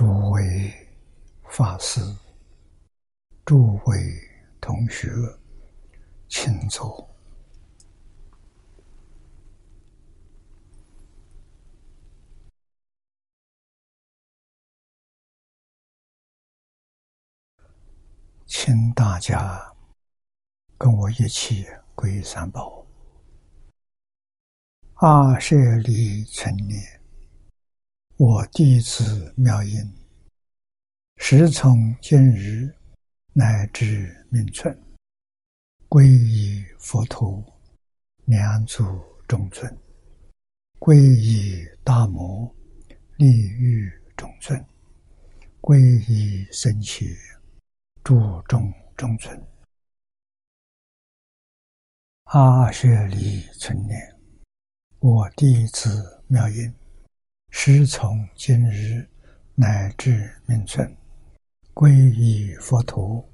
诸位法师、诸位同学，请坐。请大家跟我一起皈三宝。阿舍利成念，我弟子妙音，时从今日乃至命存，皈依佛陀，两足中尊；皈依大摩，利欲中尊；皈依僧伽。注重中尊，阿舍利存念，我弟子妙音，师从今日乃至命存，皈依佛陀，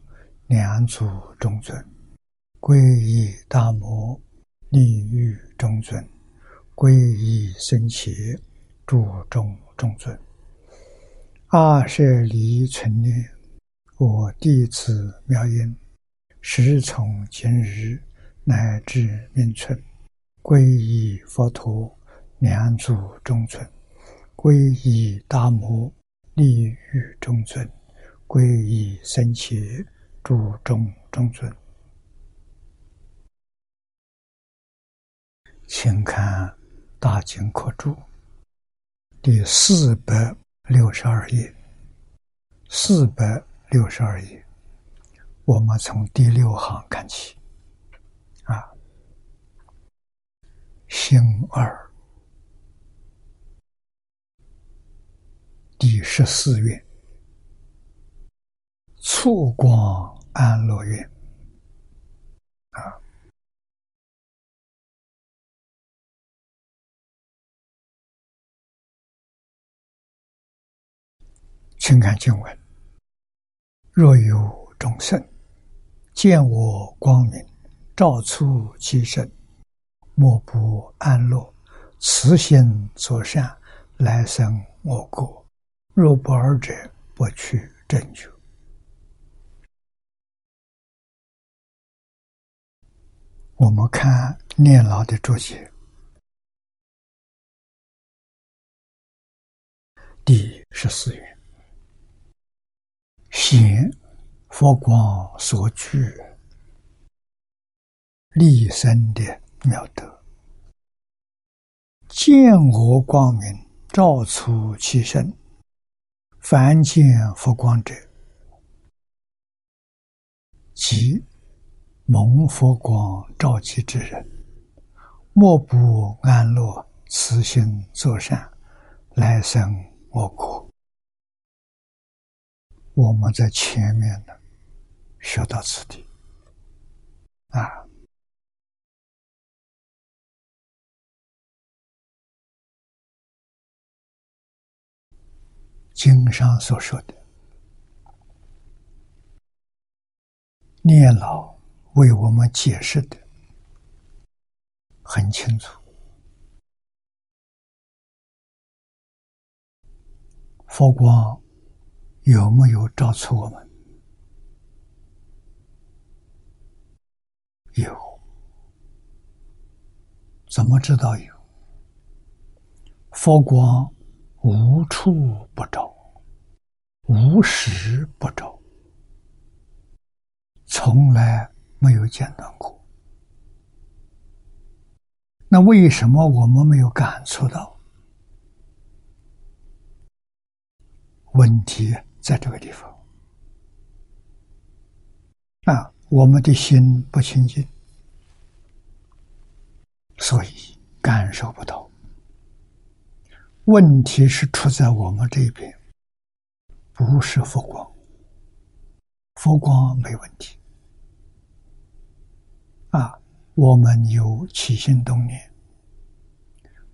两足中尊；皈依大摩，利欲中尊；皈依僧伽，注重中尊。阿舍利存念。我弟子妙音，时从今日乃至命存，皈依佛陀，两足中尊；皈依大摩，利于中尊；皈依僧伽，注中中尊。请看《大经课注》第四百六十二页，四百。六十二页，我们从第六行看起，啊，星二第十四愿，促光安乐愿，啊，请看经文。若有众生见我光明，照出其身，莫不安乐，慈心作善，来生我国。若不尔者，不去正觉。我们看念老的注解，第十四页。显佛光所具立身的妙德，见我光明照出其身，凡见佛光者，即蒙佛光照其之人，莫不安乐，慈心作善，来生我国。我们在前面呢，学到此地，啊，经上所说的，念老为我们解释的很清楚，佛光。有没有照出我们？有，怎么知道有？佛光无处不照，无时不照，从来没有间断过。那为什么我们没有感触到问题？在这个地方，啊，我们的心不清净，所以感受不到。问题是出在我们这边，不是佛光，佛光没问题。啊，我们有起心动念，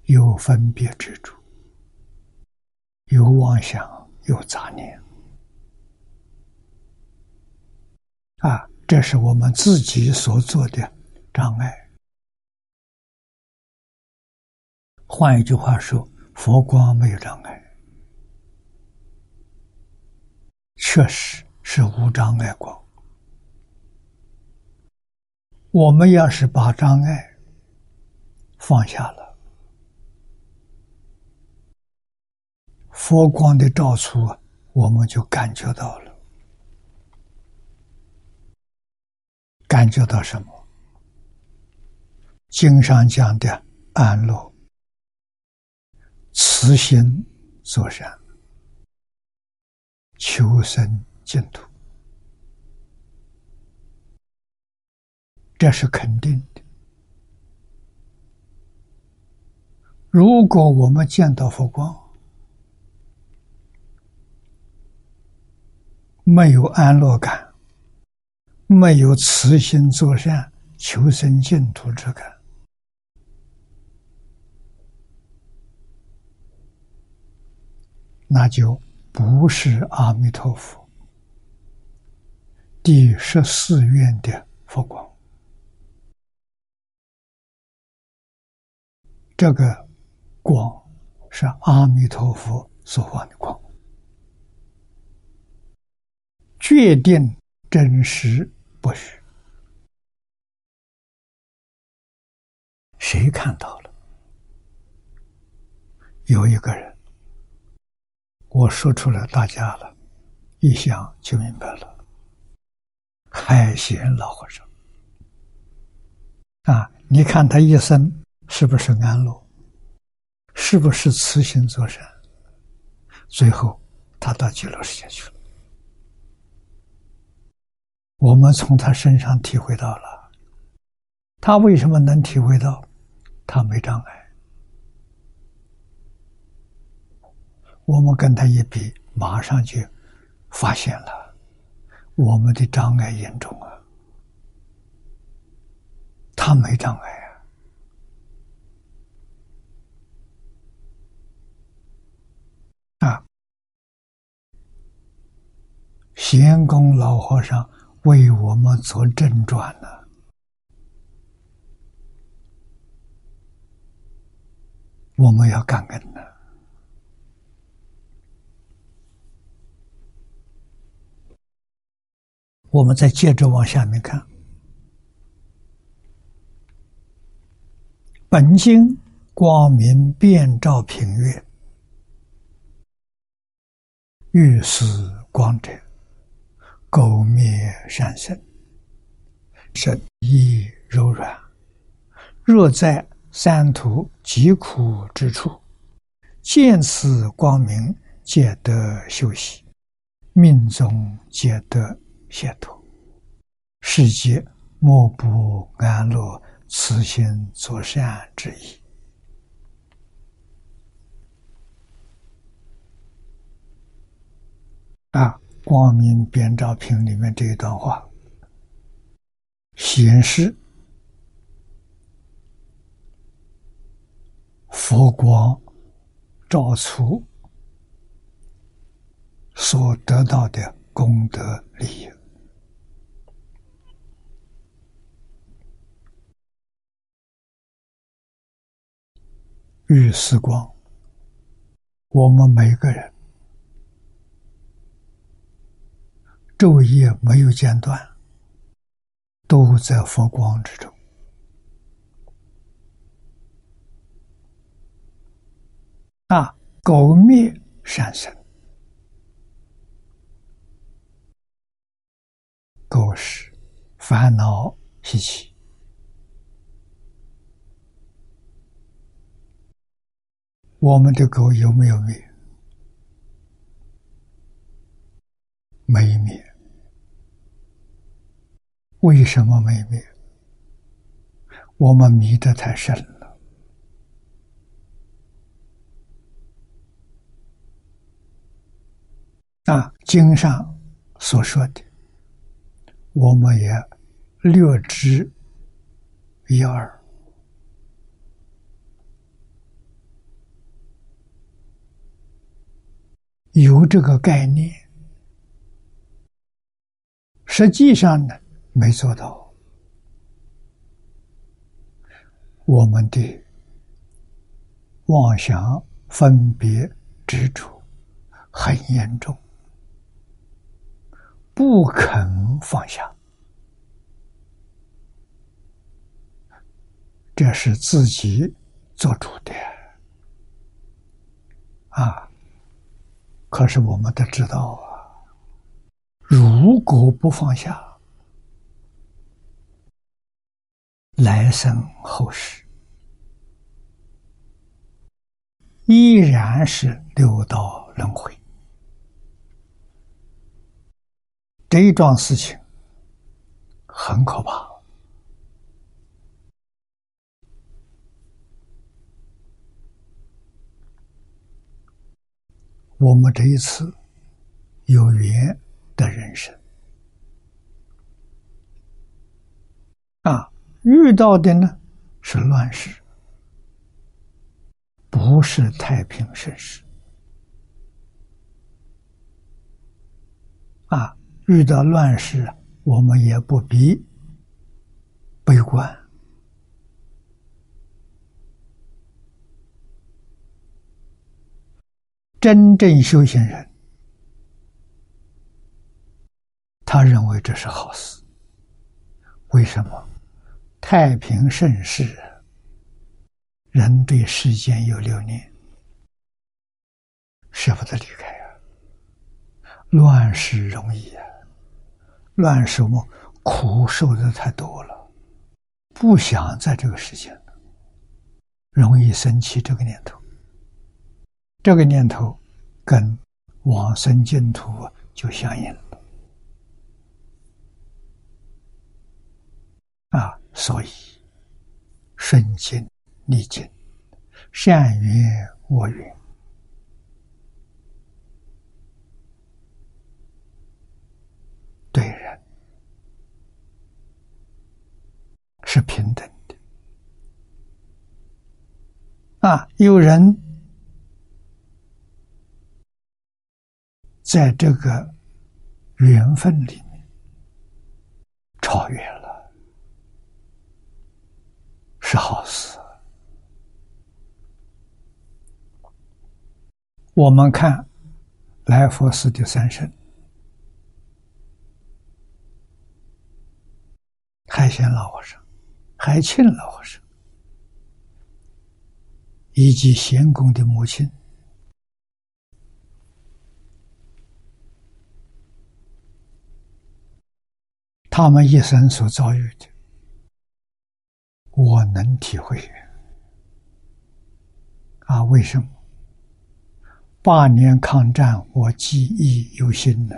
有分别执着，有妄想，有杂念。啊，这是我们自己所做的障碍。换一句话说，佛光没有障碍。确实是无障碍光。我们要是把障碍放下了，佛光的照出，我们就感觉到了。感觉到什么？经上讲的安乐、慈心作善、求生净土，这是肯定的。如果我们见到佛光，没有安乐感。没有慈心作善、求生净土之感，那就不是阿弥陀佛第十四愿的佛光。这个光是阿弥陀佛所放的光，决定真实。不虚。谁看到了？有一个人，我说出来，大家了，一想就明白了。海贤老和尚啊，你看他一生是不是安乐？是不是慈心作善？最后，他到极乐世界去了。我们从他身上体会到了，他为什么能体会到？他没障碍。我们跟他一比，马上就发现了我们的障碍严重啊。他没障碍啊！啊，贤公老和尚。为我们做正传呢，我们要感恩呢。我们再接着往下面看，本经光明遍照平月，欲死光者。垢灭善生，身亦柔软。若在三途疾苦之处，见此光明，皆得休息，命中皆得解脱。世界莫不安乐慈心作善之意。啊！光明遍照屏里面这一段话，显示佛光照出所得到的功德利益。遇时光，我们每个人。昼夜没有间断，都在佛光之中啊！狗灭善生，狗是烦恼习气，我们的狗有没有灭？没灭。为什么没灭？我们迷得太深了。啊，经上所说的，我们也略知一二，有这个概念。实际上呢？没做到，我们的妄想、分别、执着很严重不肯放下，这是自己做主的啊！可是我们都知道啊，如果不放下，来生后世依然是六道轮回。这一桩事情很可怕。我们这一次有缘的人生啊，遇到的呢是乱世，不是太平盛世啊。遇到乱世，我们也不必悲观。真正修行人，他认为这是好事。为什么？太平盛世，人对世间有留念，舍不得离开啊。乱世容易啊。乱世我苦受的太多了，不想在这个世界了，容易生起这个念头。这个念头跟往生净土就相应了啊！所以顺境逆境，善缘恶缘。对人是平等的啊！有人在这个缘分里面超越了，是好事。我们看来佛寺的三圣。海贤老和尚、海庆老和尚以及贤公的母亲，他们一生所遭遇的，我能体会。啊，为什么？八年抗战，我记忆犹新呢。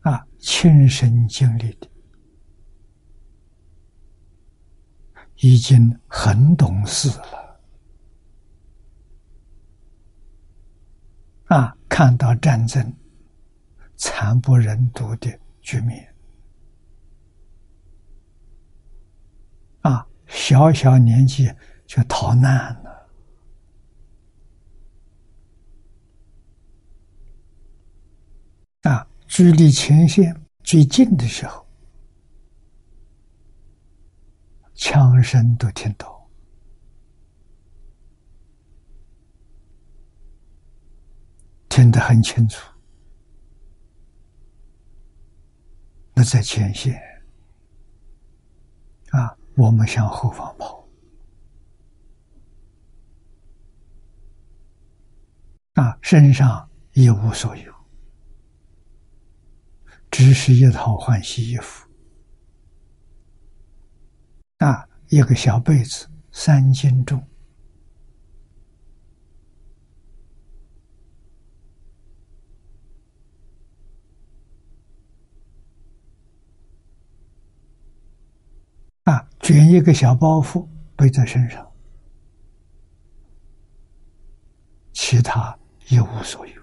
啊，亲身经历的，已经很懂事了。啊，看到战争惨不忍睹的局面，啊，小小年纪就逃难了啊。距离前线最近的时候，枪声都听到，听得很清楚。在前线啊，我们向后方跑啊，身上一无所有。只是一套换洗衣服，啊，一个小被子三斤重，啊，卷一个小包袱背在身上，其他一无所有。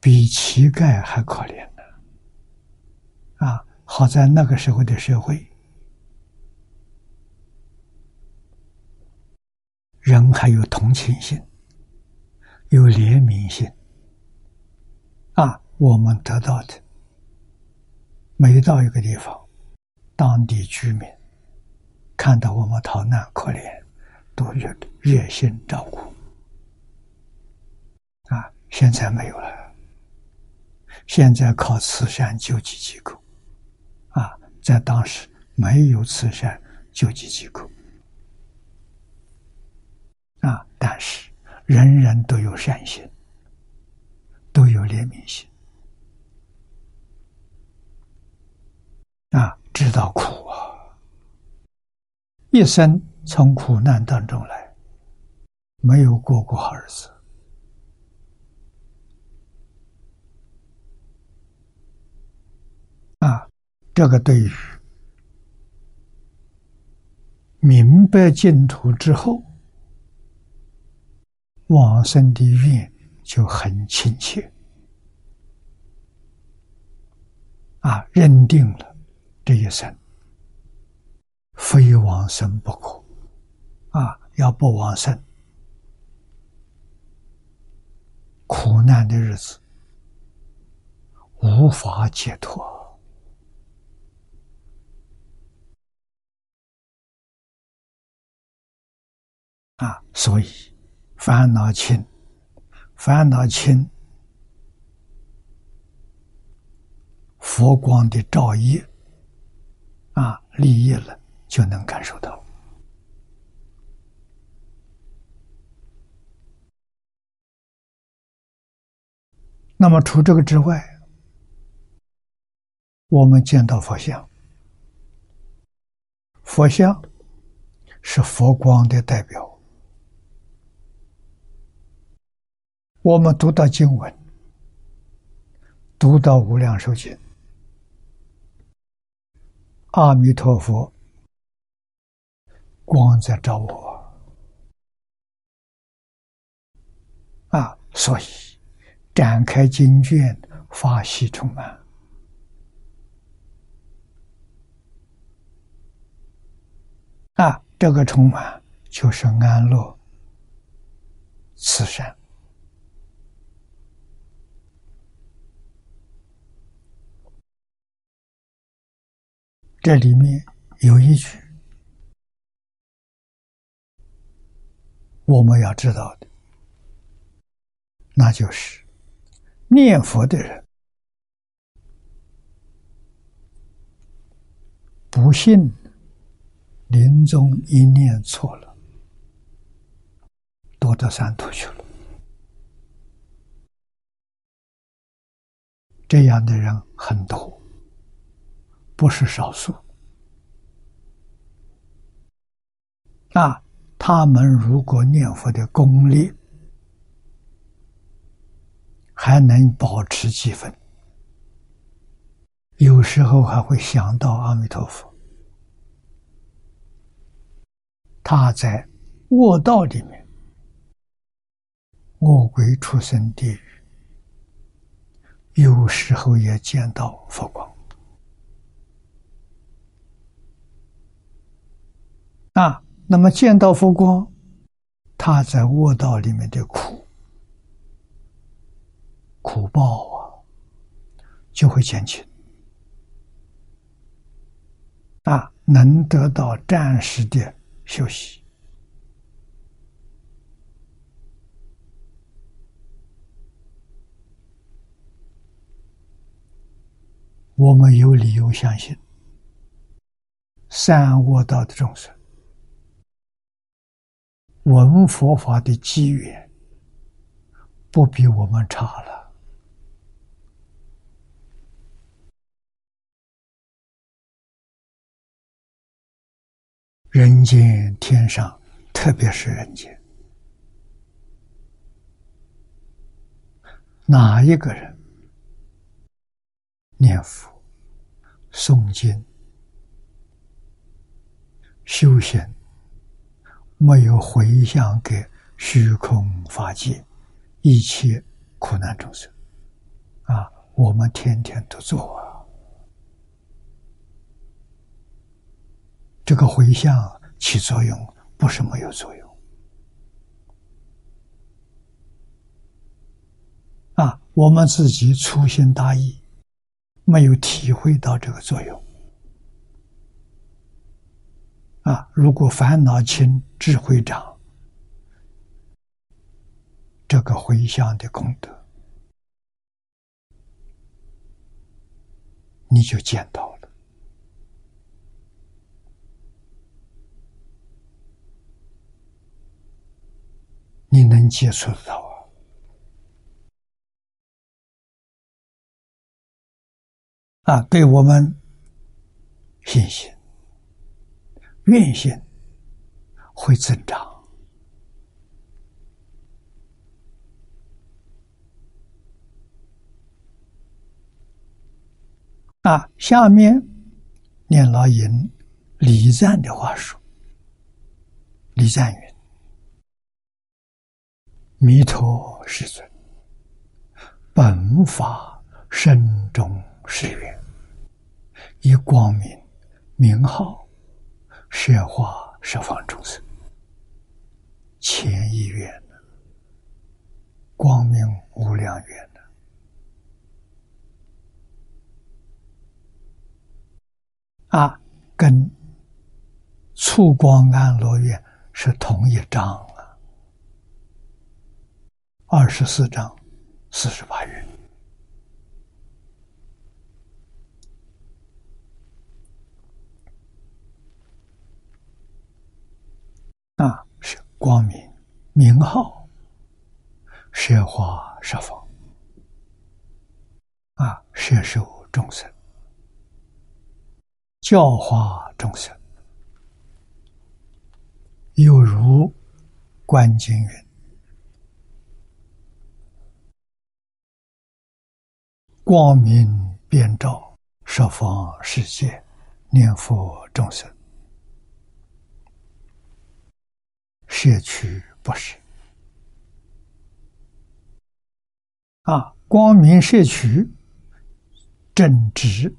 比乞丐还可怜呢，啊！好在那个时候的社会，人还有同情心，有怜悯心，啊！我们得到的，每到一个地方，当地居民看到我们逃难可怜，都热热心照顾。啊，现在没有了。现在靠慈善救济机构，啊，在当时没有慈善救济机构，啊，但是人人都有善心，都有怜悯心，啊，知道苦啊，一生从苦难当中来，没有过过好日子。啊，这个对于明白净土之后，往生的愿就很亲切。啊，认定了这一生非往生不可。啊，要不往生，苦难的日子无法解脱。啊，所以烦恼轻，烦恼轻，佛光的照耀，立业了就能感受到。那么除这个之外，我们见到佛像，佛像是佛光的代表。我们读到经文，读到《无量寿经》，阿弥陀佛光在照我啊，所以展开经卷，法喜充满啊，这个充满就是安乐慈善。这里面有一句我们要知道的，那就是念佛的人不信临终一念错了，堕到三途去了。这样的人很多。不是少数，啊，他们如果念佛的功力还能保持几分，有时候还会想到阿弥陀佛。他在卧道里面，恶鬼出生地狱，有时候也见到佛光。啊，那么见到佛光，他在卧道里面的苦苦报啊，就会减轻，啊，能得到暂时的休息。我们有理由相信，善恶道的众生。闻佛法的机缘，不比我们差了。人间、天上，特别是人间，哪一个人念佛、诵经、修行？没有回向给虚空法界一切苦难众生啊！我们天天都做啊，这个回向起作用不是没有作用啊！我们自己粗心大意，没有体会到这个作用啊，如果烦恼轻，智慧长，这个回向的功德，你就见到了。你能接触到啊？啊，对我们信心、愿心会增长啊。下面念老尹李赞的话说：“李赞云。”弥陀世尊，本法身中誓愿，以光明名号，摄化十方众生。前一愿光明无量愿啊，跟促光安罗愿是同一章啊。二十四章四十八元啊，是光明名号，摄化十方啊，摄受众生，教化众生，有如观经云。光明遍照十方世界，念佛众生，摄取不是啊！光明摄取正值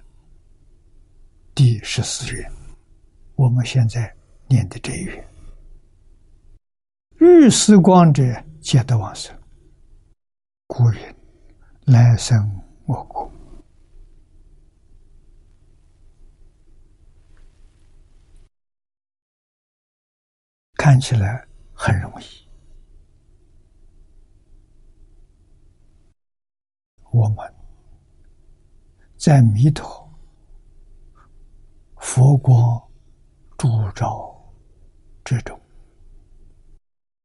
第十四愿，我们现在念的这一愿：日思光者，皆得往生。故人：来生。我国看起来很容易，我们在弥陀佛光烛照之中，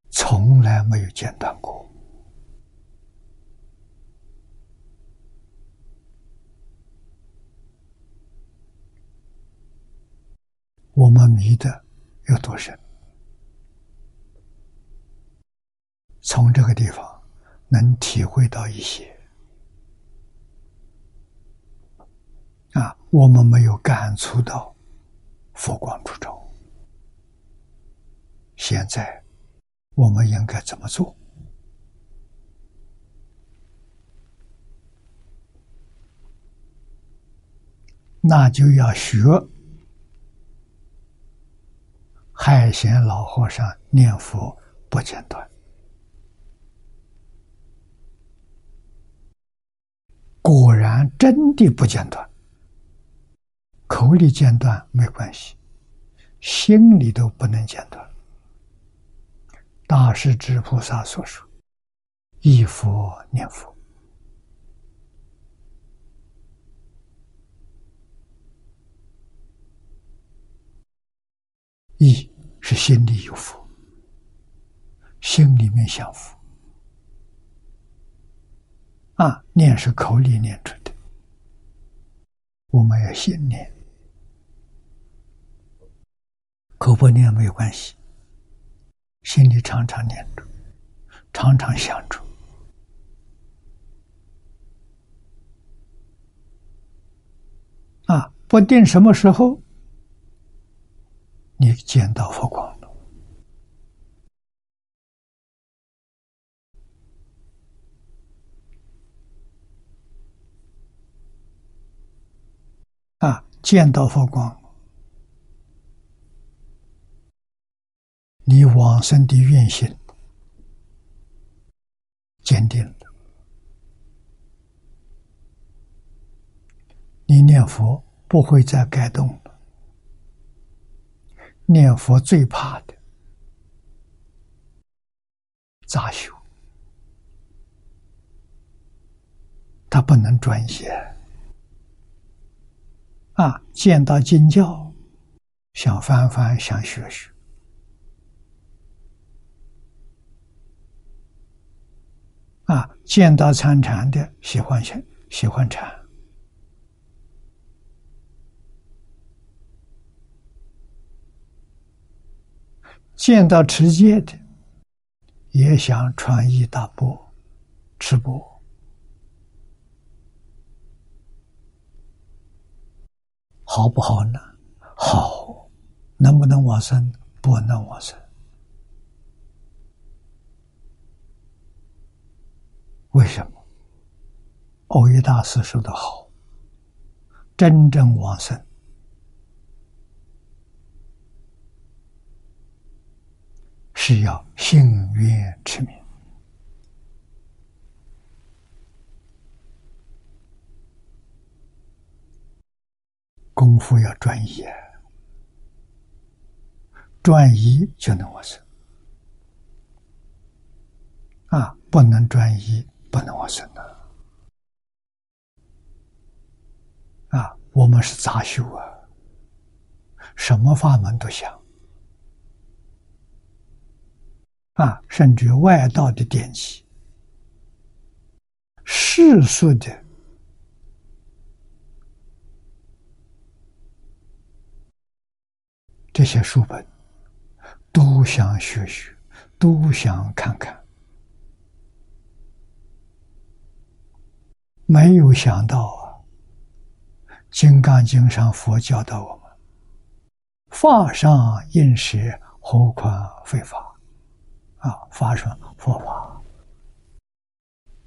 从来没有间断过。我们迷的有多深？从这个地方能体会到一些啊，我们没有感触到佛光普照。现在我们应该怎么做？那就要学。海贤老和尚念佛不间断，果然真的不间断。口里间断没关系，心里都不能间断。大势至菩萨所说：“一佛念佛，一。”是心里有佛，心里面想佛啊，念是口里念出的，我们要心念，口不念没有关系，心里常常念着，常常想着。啊，不定什么时候。你见到佛光了啊！见到佛光，你往生的愿心坚定了，你念佛不会再改动。念佛最怕的杂修，他不能专一啊！见到经教，想翻翻，想学学。啊，见到参禅的喜欢学，喜欢禅；见到持戒的，也想传一大钵，持钵。好不好呢？好，能不能往生？不能往生。为什么？欧耶大师说的好：“真正往生是要信愿持名，功夫要专一，专一就能往生啊！不能专一。”不能往生的啊！我们是杂修啊，什么法门都想啊，甚至外道的典籍、世俗的这些书本，都想学学，都想看看。没有想到啊，《金刚经》上佛教导我们：“法上应舍，何况非法？”啊，法上佛法，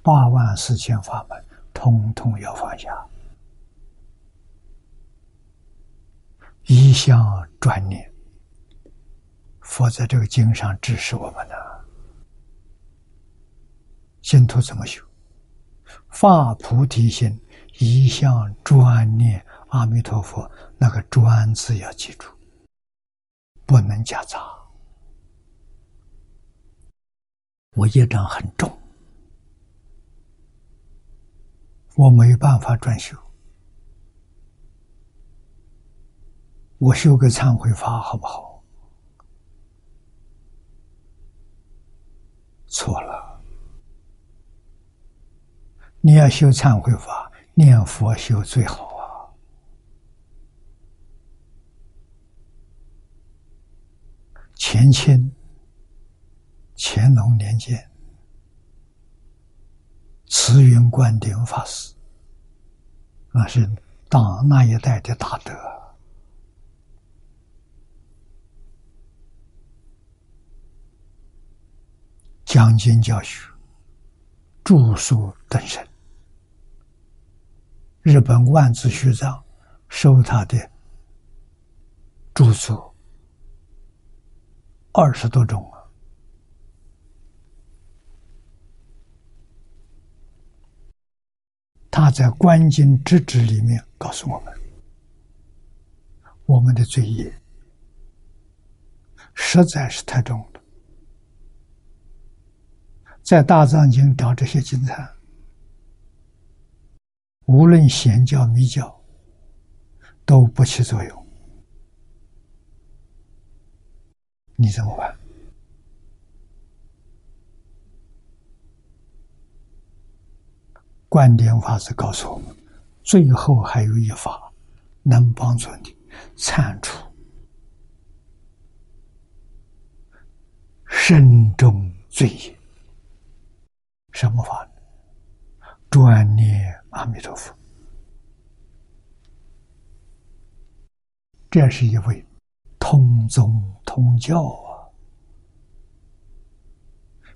八万四千法门，通通要放下，一向专念。佛在这个经上指示我们呢，信徒怎么修？发菩提心，一向专念阿弥陀佛。那个“专”字要记住，不能夹杂。我业障很重，我没办法专修。我修个忏悔法好不好？错了。你要修忏悔法，念佛修最好啊！前清乾隆年间，慈云观顶法师，那是当那一代的大德，讲经教学，著述等身。日本万字学长收他的著作二十多种啊。他在《观经之旨》里面告诉我们，我们的罪业实在是太重了，在大藏经找这些经藏。无论显教密教都不起作用，你怎么办？观点法师告诉我们，最后还有一法能帮助你铲除身中罪业，什么法呢？专念阿弥陀佛，这是一位通宗通教啊、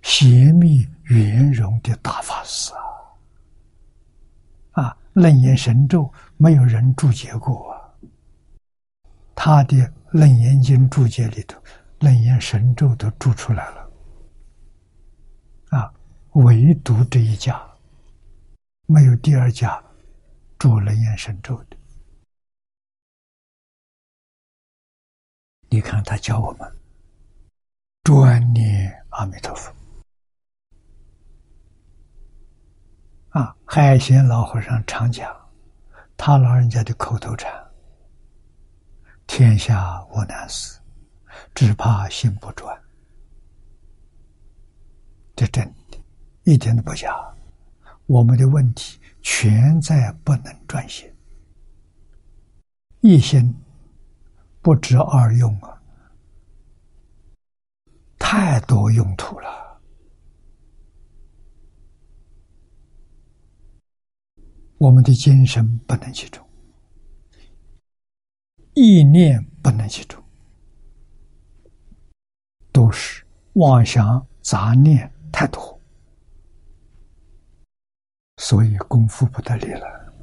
邪密圆融的大法师啊！啊，楞严神咒没有人注解过啊，他的楞严经注解里头，楞严神咒都注出来了，唯独这一家。没有第二家住楞严神咒的，你看他教我们专念阿弥陀佛啊！海贤老和尚常讲，他老人家的口头禅：“天下无难事，只怕心不专。”这真，一点都不假。我们的问题全在不能专心，一心。不知二用啊，太多用途了。我们的精神不能集中，意念不能集中，都是妄想杂念太多，所以功夫不得力了。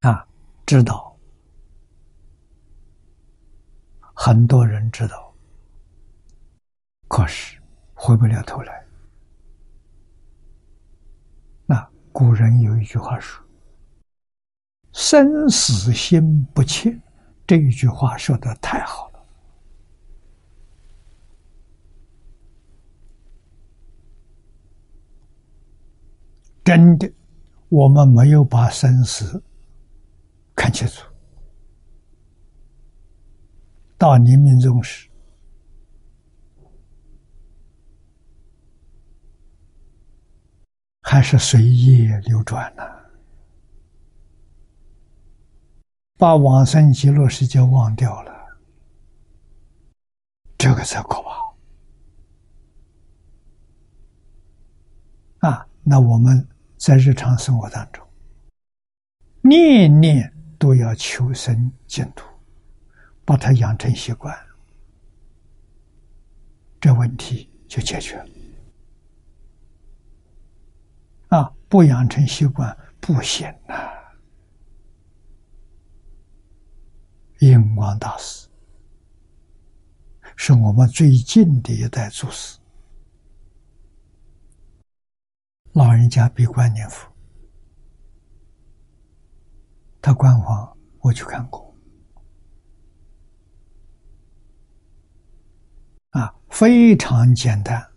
啊，知道，很多人知道，可是回不了头来。那古人有一句话说：“生死心不切。”这一句话说的太好了，真的，我们没有把生死。看清楚，到临命终时，还是随业流转呢？把往生极乐世界忘掉了，这个才可怕啊！那我们在日常生活当中，念念。都要求生净土，把它养成习惯，这问题就解决了。啊，不养成习惯不行啊！印光大师是我们最近的一代祖师，老人家闭关念佛。他官方我去看过，啊，非常简单，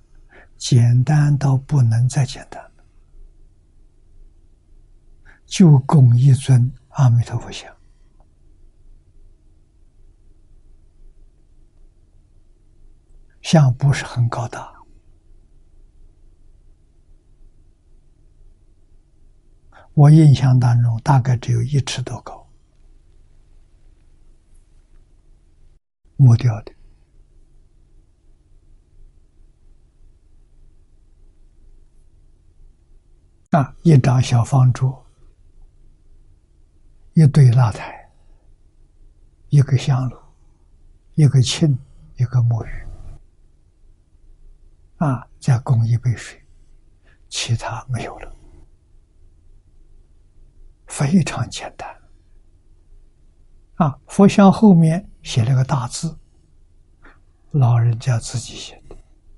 简单到不能再简单，就供一尊阿弥陀佛像，像不是很高大。我印象当中，大概只有一尺多高，木雕的。啊，一张小方桌，一对蜡台，一个香炉，一个磬，一个木鱼，啊，再供一杯水，其他没有了。非常简单，啊！佛像后面写了个大字，老人家自己写的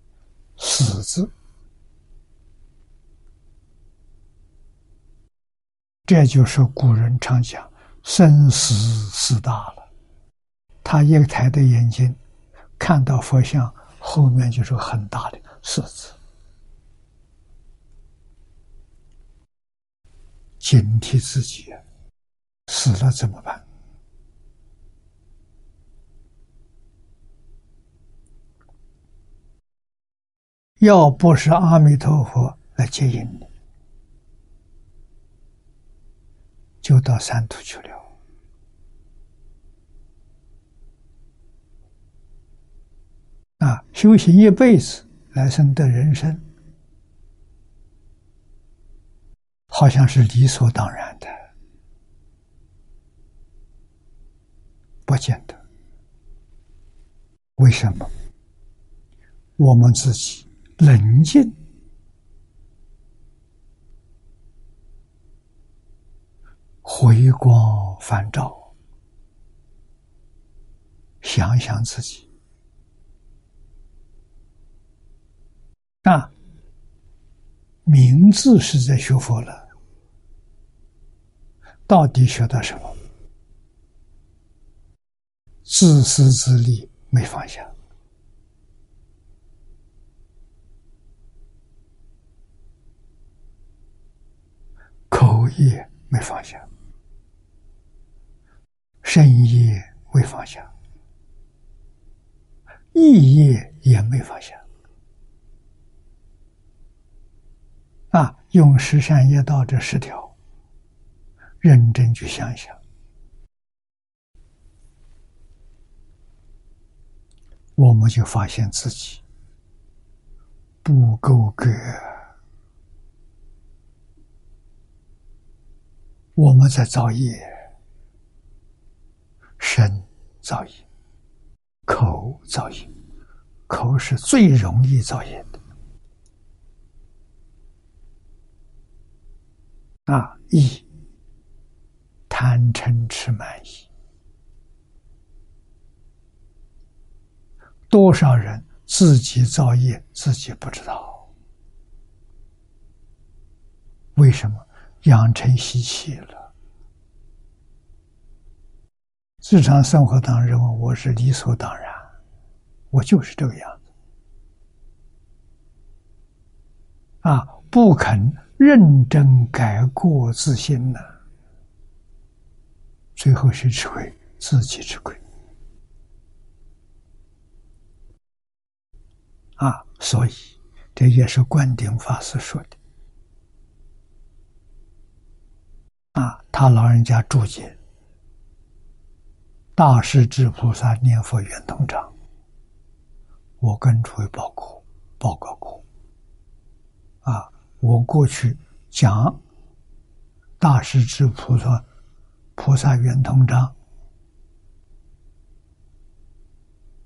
“死”字，这就是古人常讲“生死事大了”。他一抬的眼睛，看到佛像后面就是很大的“死”字。警惕自己，死了怎么办？要不是阿弥陀佛来接引你，就到三途去了。啊，修行一辈子，来生的人生。好像是理所当然的，不见得。为什么？我们自己冷静、回光返照，想想自己，啊，名字是在学佛了。到底学的什么？自私自利没放下，口业没放下，身业未放下，意业也没放下。啊，用十善业道这十条，认真去想想。我们就发现自己不够格，我们在造业，身造业，口造业，口是最容易造业的啊！意贪嗔痴慢疑。多少人自己造业，自己不知道？为什么养成习气了？日常生活当中，我是理所当然，我就是这个样子啊！不肯认真改过自新呢，最后是吃亏，自己吃亏。啊，所以这也是观顶法师说的。啊，他老人家注解《大势至菩萨念佛圆通章》，我跟诸位报告报告过。啊，我过去讲《大势至菩萨菩萨圆通章》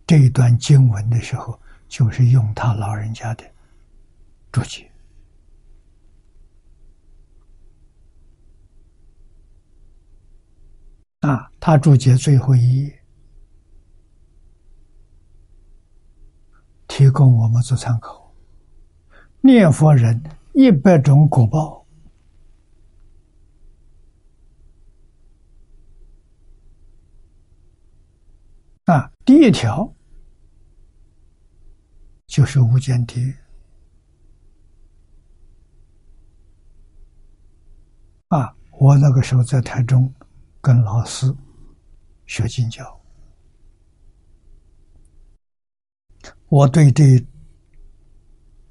这一段经文的时候。就是用他老人家的注解啊，他注解最后一页，提供我们做参考。念佛人一百种果报啊，第一条。就是无间地狱啊！我那个时候在台中跟老师学经教，我对这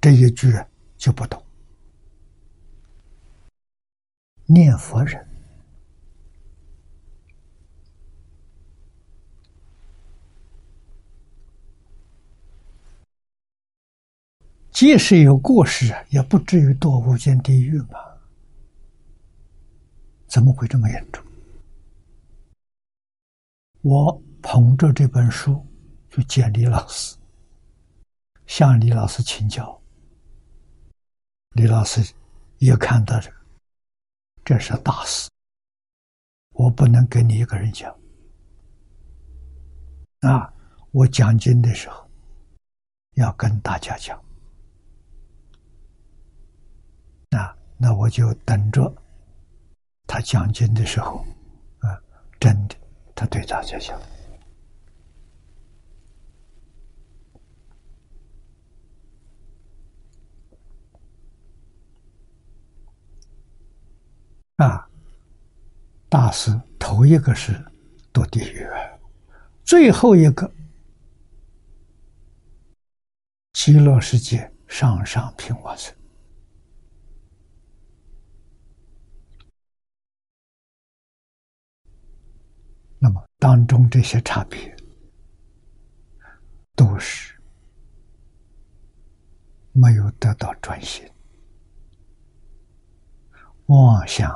这一句就不懂。念佛人。即使有过失，也不至于堕无间地狱嘛？怎么会这么严重？我捧着这本书去见李老师，向李老师请教。李老师也看到这个，这是大事，我不能跟你一个人讲。啊，我讲经的时候要跟大家讲。那我就等着他讲经的时候，啊，真的，他对大家讲啊，大师头一个是堕地狱，最后一个极乐世界上上品往生。那么当中这些差别，都是没有得到转型，妄想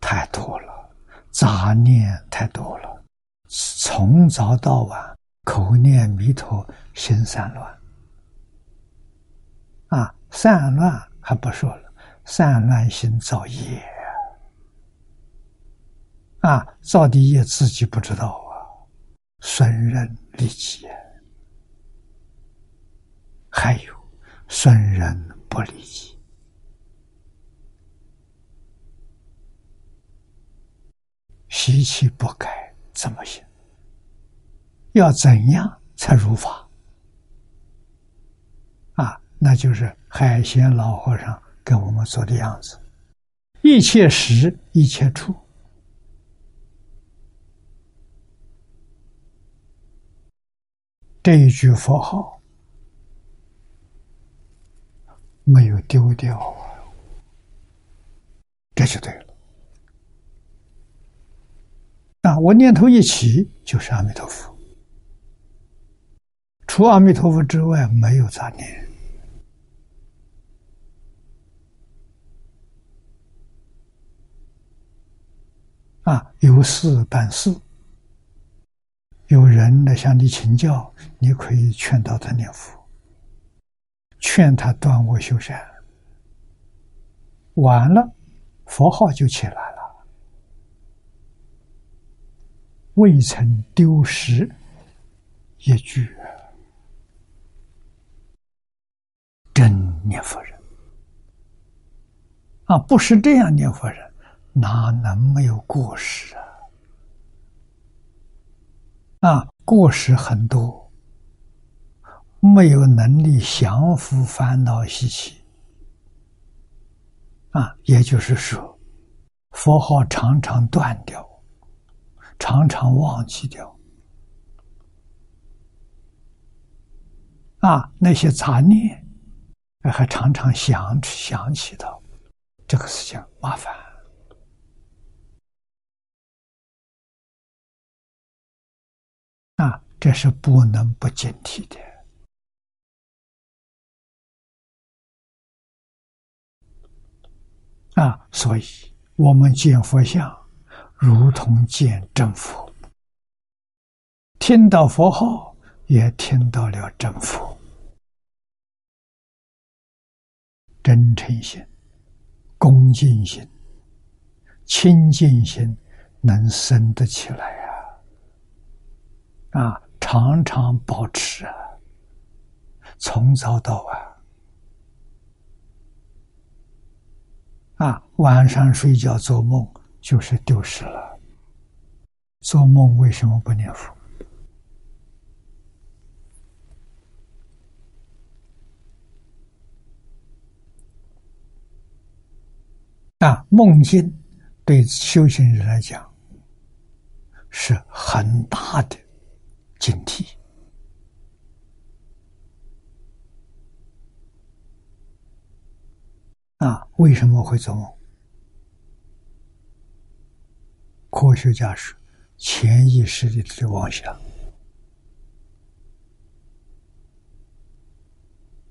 太多了，杂念太多了，从早到晚口念弥陀，心散乱。啊，散乱还不说了，散乱心造业。啊，造的业自己不知道啊，损人利己，还有损人不利己，习气不改怎么行？要怎样才如法？啊，那就是海贤老和尚跟我们做的样子，一切时一切处，这一句佛号没有丢掉啊，这就对了。啊，我念头一起就是阿弥陀佛，除阿弥陀佛之外没有杂念。啊，有事办事，有人来向你请教，你可以劝导他念佛，劝他断恶修善，完了，佛号就起来了。未曾丢失一句，真念佛人啊！不是这样念佛人，哪能没有过失啊？啊，过失很多，没有能力降服烦恼习气啊，也就是说，佛号常常断掉。常常忘记掉啊，那些杂念，还常常想想起到，这个事情麻烦这是不能不警惕的啊，所以我们见佛像。如同见真佛，听到佛号也听到了真佛，真诚心、恭敬心、清净心能生得起来啊！啊，常常保持啊，从早到晚啊，晚上睡觉做梦。就是丢失了。做梦为什么不念佛？啊，梦境对修行人来讲是很大的警惕。啊，为什么会做梦？科学家是潜意识里的妄想。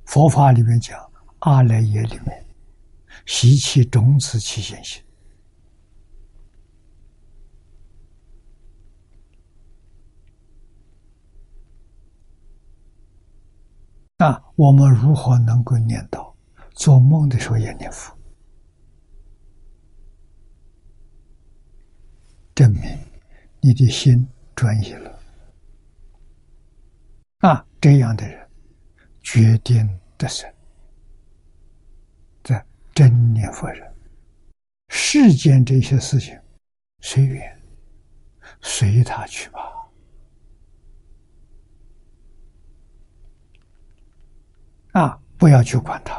佛法里面讲，阿赖耶里面习气种子起现行。那我们如何能够念到？做梦的时候也念佛？证明你的心专一了啊！这样的人决定得胜，在真念佛人，世间这些事情随缘，随他去吧。啊，不要去管他。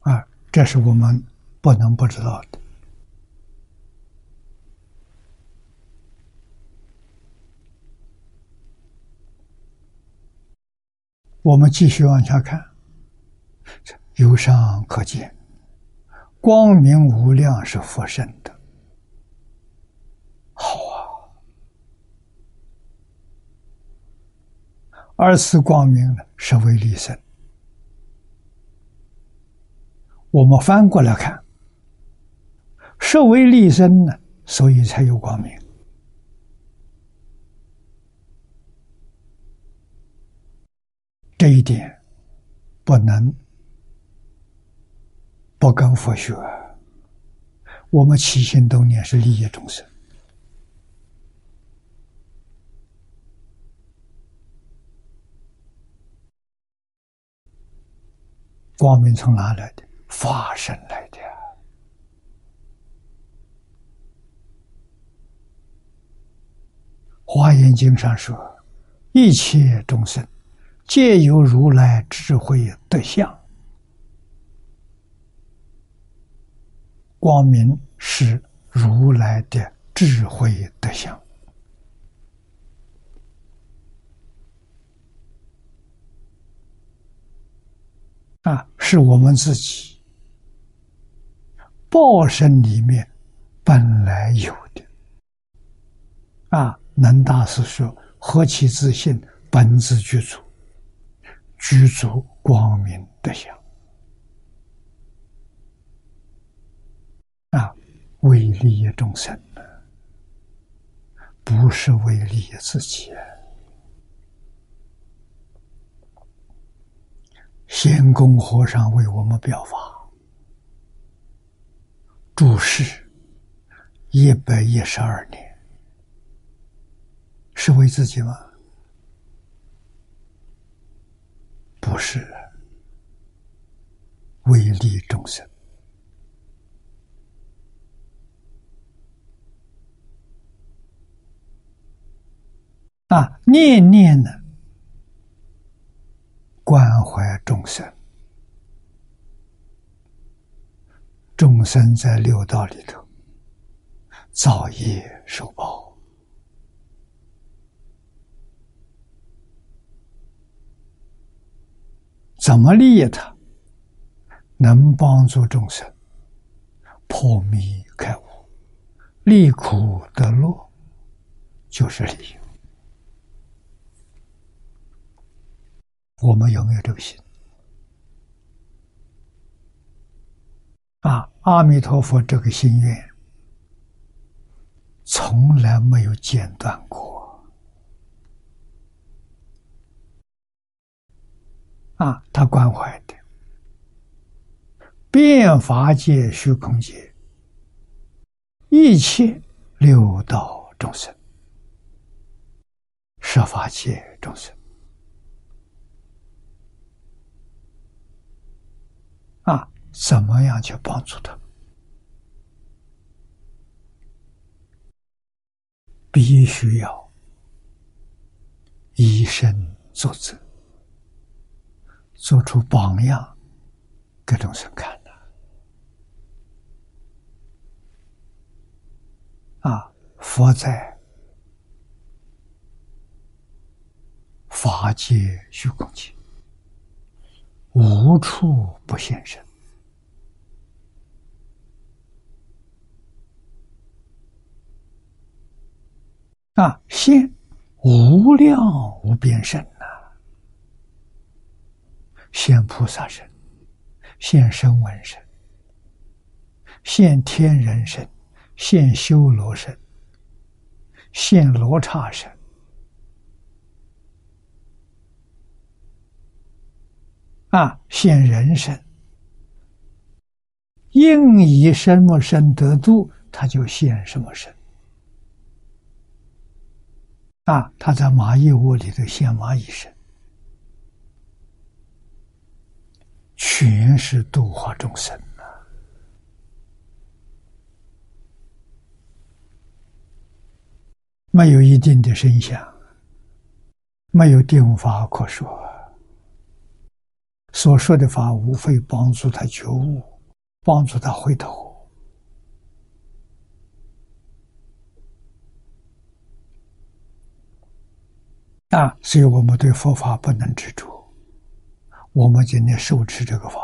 啊这是我们不能不知道的。我们继续往下看，由上可见，光明无量是佛身的，好啊！二次光明呢，是为利生。我们翻过来看，是为立身呢，所以才有光明。这一点不能不跟佛学。我们起心动念是利益众生光明从哪来的？发生来的。华严经上说：“一切众生皆有如来智慧德相。”光明是如来的智慧德相。啊，是我们自己报身里面本来有的。啊，能大师说：“何其自信，本自具足，具足光明德相。”啊，为利益众生，不是为利益自己。仙公和尚为我们表法，注释一百一十二年，是为自己吗？不是，为利众生啊！念念呢？关怀众生，众生在六道里头造业受报，怎么利益他？能帮助众生破迷开悟、离苦得乐，就是利益。我们有没有这个心？啊，阿弥陀佛，这个心愿从来没有间断过。啊，他关怀的变法界、虚空界一切六道众生、设法界众生。啊，怎么样去帮助他？必须要以身作则，做出榜样给众生看的。啊，佛在法界虚空界。无处不现身啊！现无量无边身呐，现菩萨身，现声闻身，现天人身，现修罗身，现罗刹身。啊，现人身，应以什么身得度，他就现什么身。啊，他在蚂蚁窝里头现蚂蚁身，全是度化众生啊！没有一定的声响，没有定法可说。所说的法，无非帮助他觉悟，帮助他回头。啊，所以我们对佛法不能执着。我们今天受持这个法，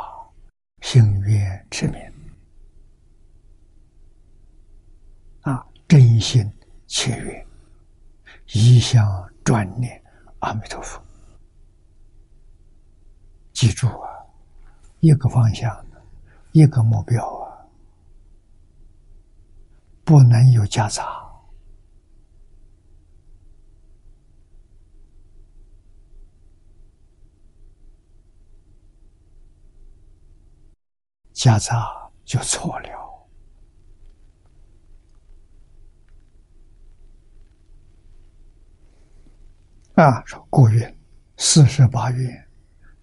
心愿持名，啊，真心切愿，一向专念阿弥陀佛。记住啊，一个方向，一个目标啊，不能有夹杂。夹杂就错了。啊，说过月四十八愿。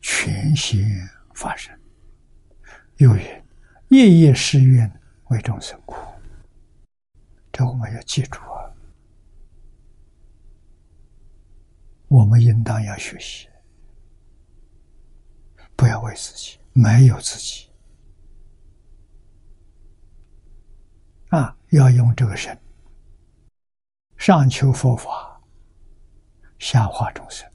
全心发生又云：“夜夜誓愿为众生苦。”这我们要记住啊！我们应当要学习，不要为自己，没有自己啊！要用这个身上求佛法，下化众生。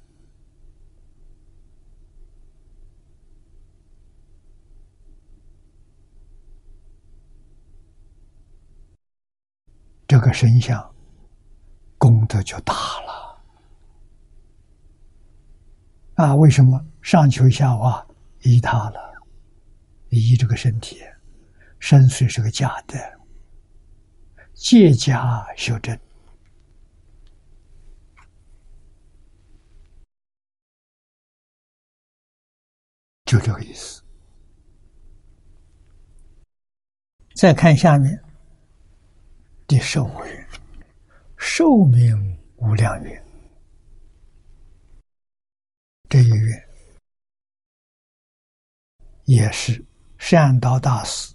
这个身相功德就大了啊！为什么上求下化依他了？依这个身体，身虽是个假的，借假修真，就这个意思。再看下面。第十五愿，寿命无量愿。这一月也是善导大师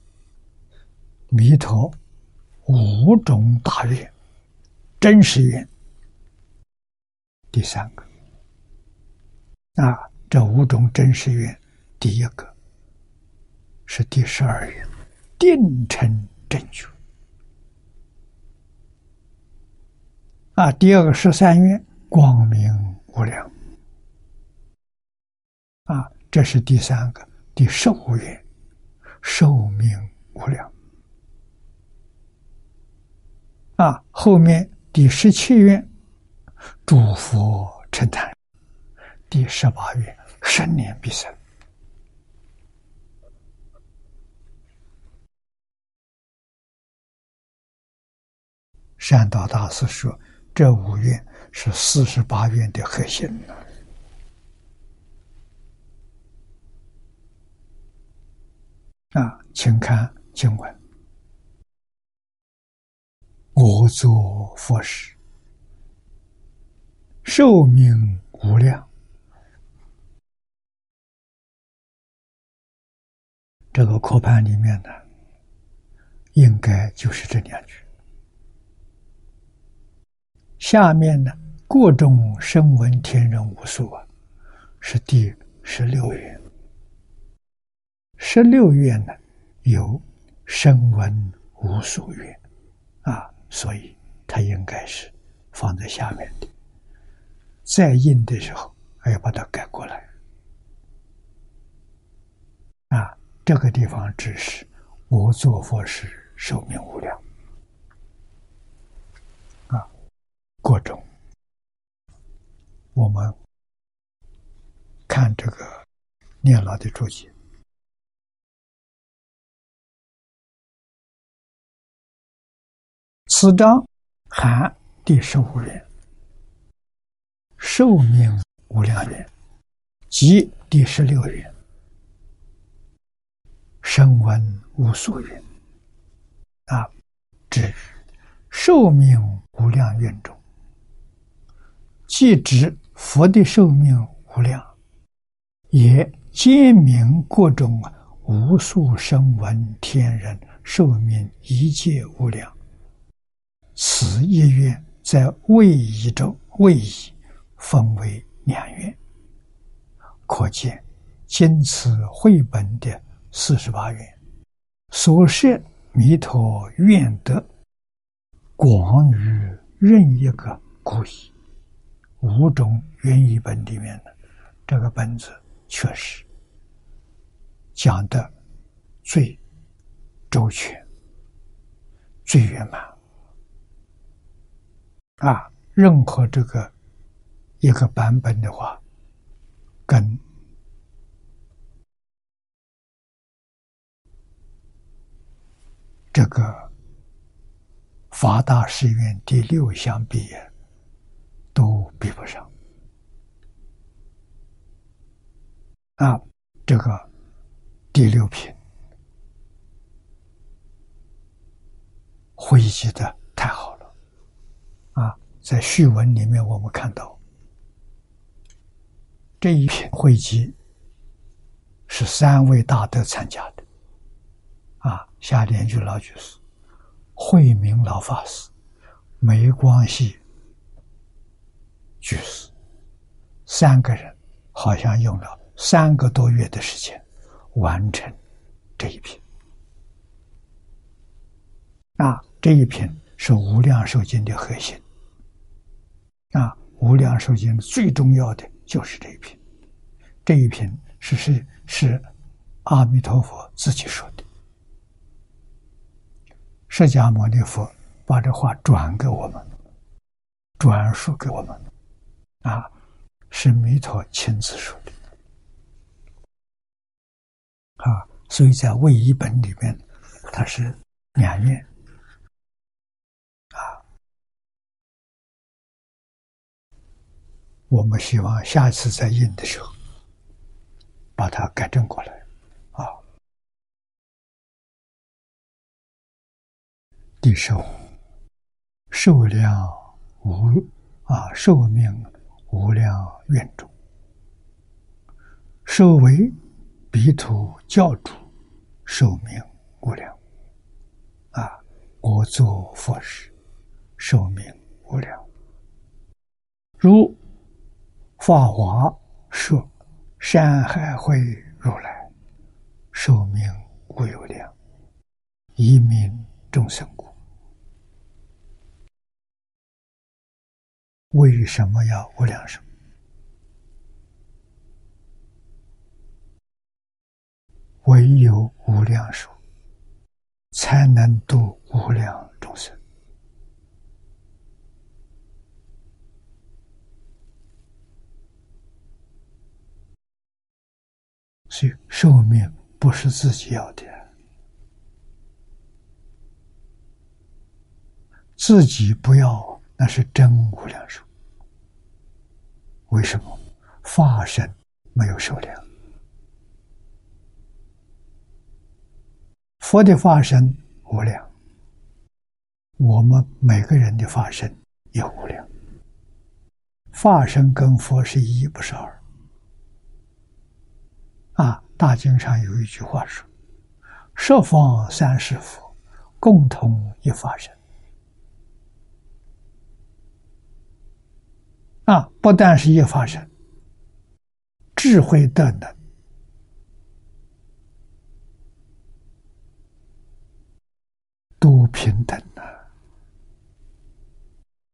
弥陀五种大愿真实愿第三个。啊，这五种真实愿，第一个是第十二愿，定成正觉。啊，第二个十三愿光明无量。啊，这是第三个第十五愿寿命无量。啊，后面第十七愿诸佛称叹，第十八愿生年必生。善导大师说。这五愿是四十八愿的核心啊，请看经文：我作佛时，寿命无量。这个课盘里面呢，应该就是这两句。下面呢，各种声闻天人无数啊，是第十六愿。十六愿呢，有声闻无数愿，所以它应该是放在下面的。再印的时候，还要把它改过来啊。这个地方只是我做佛时寿命无量。啊各种，我们看这个念老的注解，此章含第十五愿，寿命无量愿，及第十六愿，声闻无数愿，啊，至于寿命无量愿中。既指佛的寿命无量，也兼明各种无数声闻天人寿命一切无量。此一愿在位移中位移分为两愿，可见今此绘本的四十八愿所设弥陀愿德广于任一个故意。五种原译本里面的这个本子，确实讲的最周全、最圆满啊！任何这个一个版本的话，跟这个法大誓愿第六相比。都比不上啊！这个第六品汇集的太好了啊！在序文里面，我们看到这一篇汇集是三位大德参加的啊，下联句老居士、慧明老法师、梅光系居士三个人，好像用了三个多月的时间完成这一品。啊，这一品是《无量寿经》的核心。啊，《无量寿经》最重要的就是这一篇。这一篇是是是阿弥陀佛自己说的。释迦牟尼佛把这话转给我们，转述给我们，啊，是弥陀亲自说的，啊，所以在《唯一本》里面，它是两面，我们希望下次再印的时候，把它改正过来。啊。第十五寿量无啊，寿命无量愿中，寿为彼土教主，寿命无量啊，国作佛事，寿命无量。如法华说山海会如来，寿命无有量，一名众生故。为什么要无量寿？唯有无量寿，才能度无量众生。所以寿命不是自己要的，自己不要，那是真无量寿。为什么法身没有寿量？佛的法身无量，我们每个人的法身也无量。法身跟佛是一，不是二。啊，《大经》上有一句话说：“十方三世佛，共同一法身。”啊，不但是一法身，智慧德能都平等啊，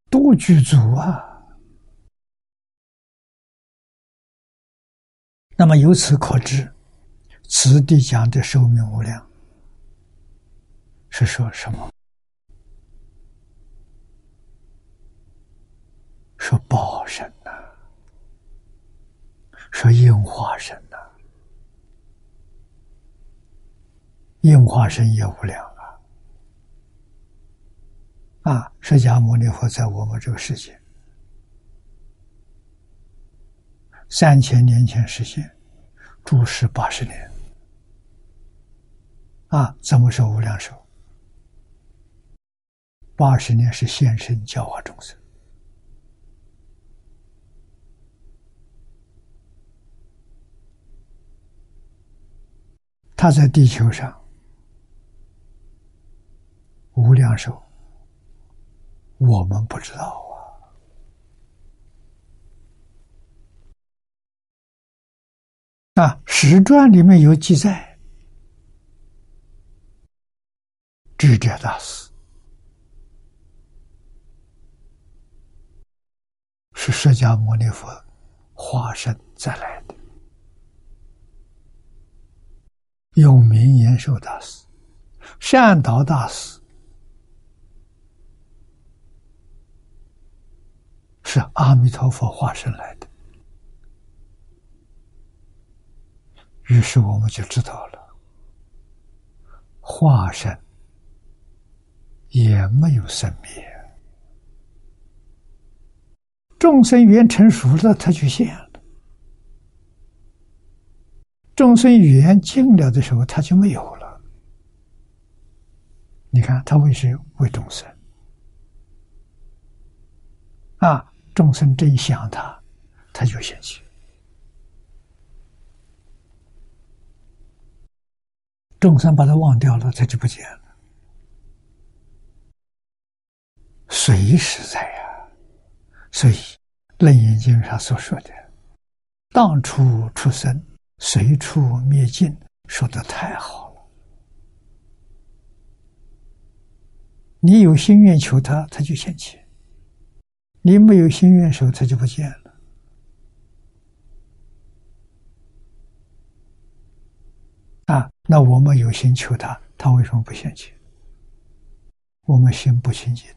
都具足啊。么由此可知，此地讲的寿命无量，是说什么？说报身呐，说应化身呐，应化身也无量啊！啊，释迦牟尼佛在我们这个世界三千年前实现，住世八十年啊，怎么说无量寿？八十年是现身教化众生。他在地球上无量寿，我们不知道啊。史传里面有记载，智者大师是释迦牟尼佛化身再来的。永明延寿大师、善导大师是阿弥陀佛化身来的，于是我们就知道了，化身也没有生灭，众生缘成熟了，他就现了。众生缘尽了的时候，他就没有了。你看，他为谁？为众生啊！众生真想他，他就现起。众生把它忘掉了，它就不见了。随时在呀，所以《楞严经》上所说的“当处出生，随处灭尽”，说的太好了。你有心愿求他，他就现前；你没有心愿时候，他就不见了。啊，那我们有心求他，他为什么不现前？我们心不清净。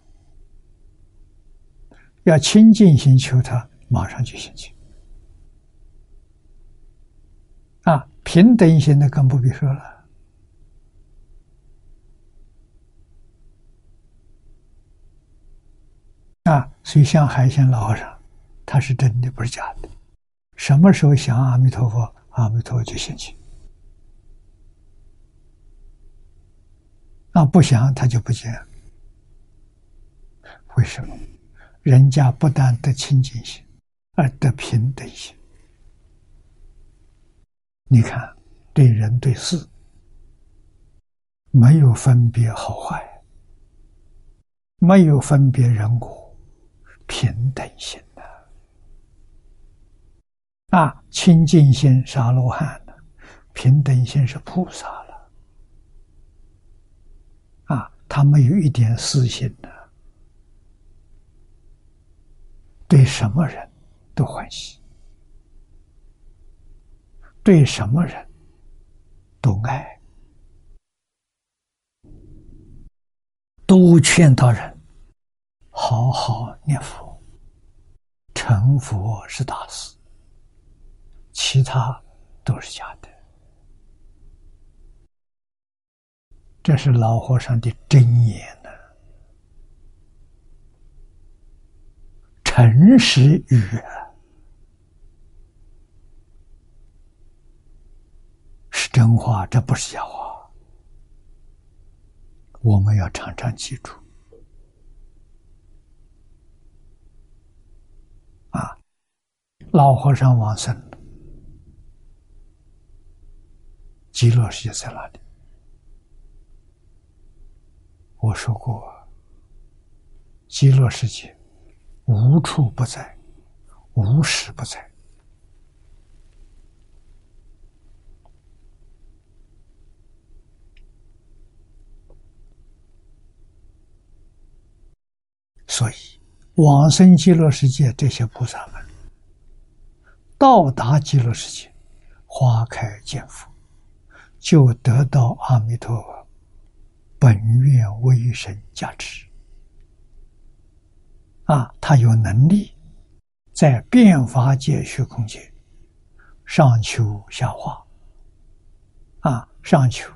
要清净心求他，马上就现前。啊，平等心的更不必说了。啊，所以像海鲜老和尚，他是真的，不是假的。什么时候想阿弥陀佛，阿弥陀佛就现前。啊，不想他就不见。为什么？人家不但得清净心，而得平等心。你看，对人对事没有分别好坏，没有分别人我，平等心的啊，清净心是罗汉的，平等心是菩萨了啊，他没有一点私心的。对什么人都欢喜，对什么人都爱，都劝导人好好念佛，成佛是大事，其他都是假的。这是老和尚的真言呢。诚实语是真话，这不是假话。我们要常常记住。啊，老和尚往生，极乐世界在哪里？我说过，极乐世界。无处不在，无时不在。所以，往生极乐世界这些菩萨们，到达极乐世界，花开见佛，就得到阿弥陀佛本愿威神加持。啊，他有能力在变法界虚空界上求下化。啊，上求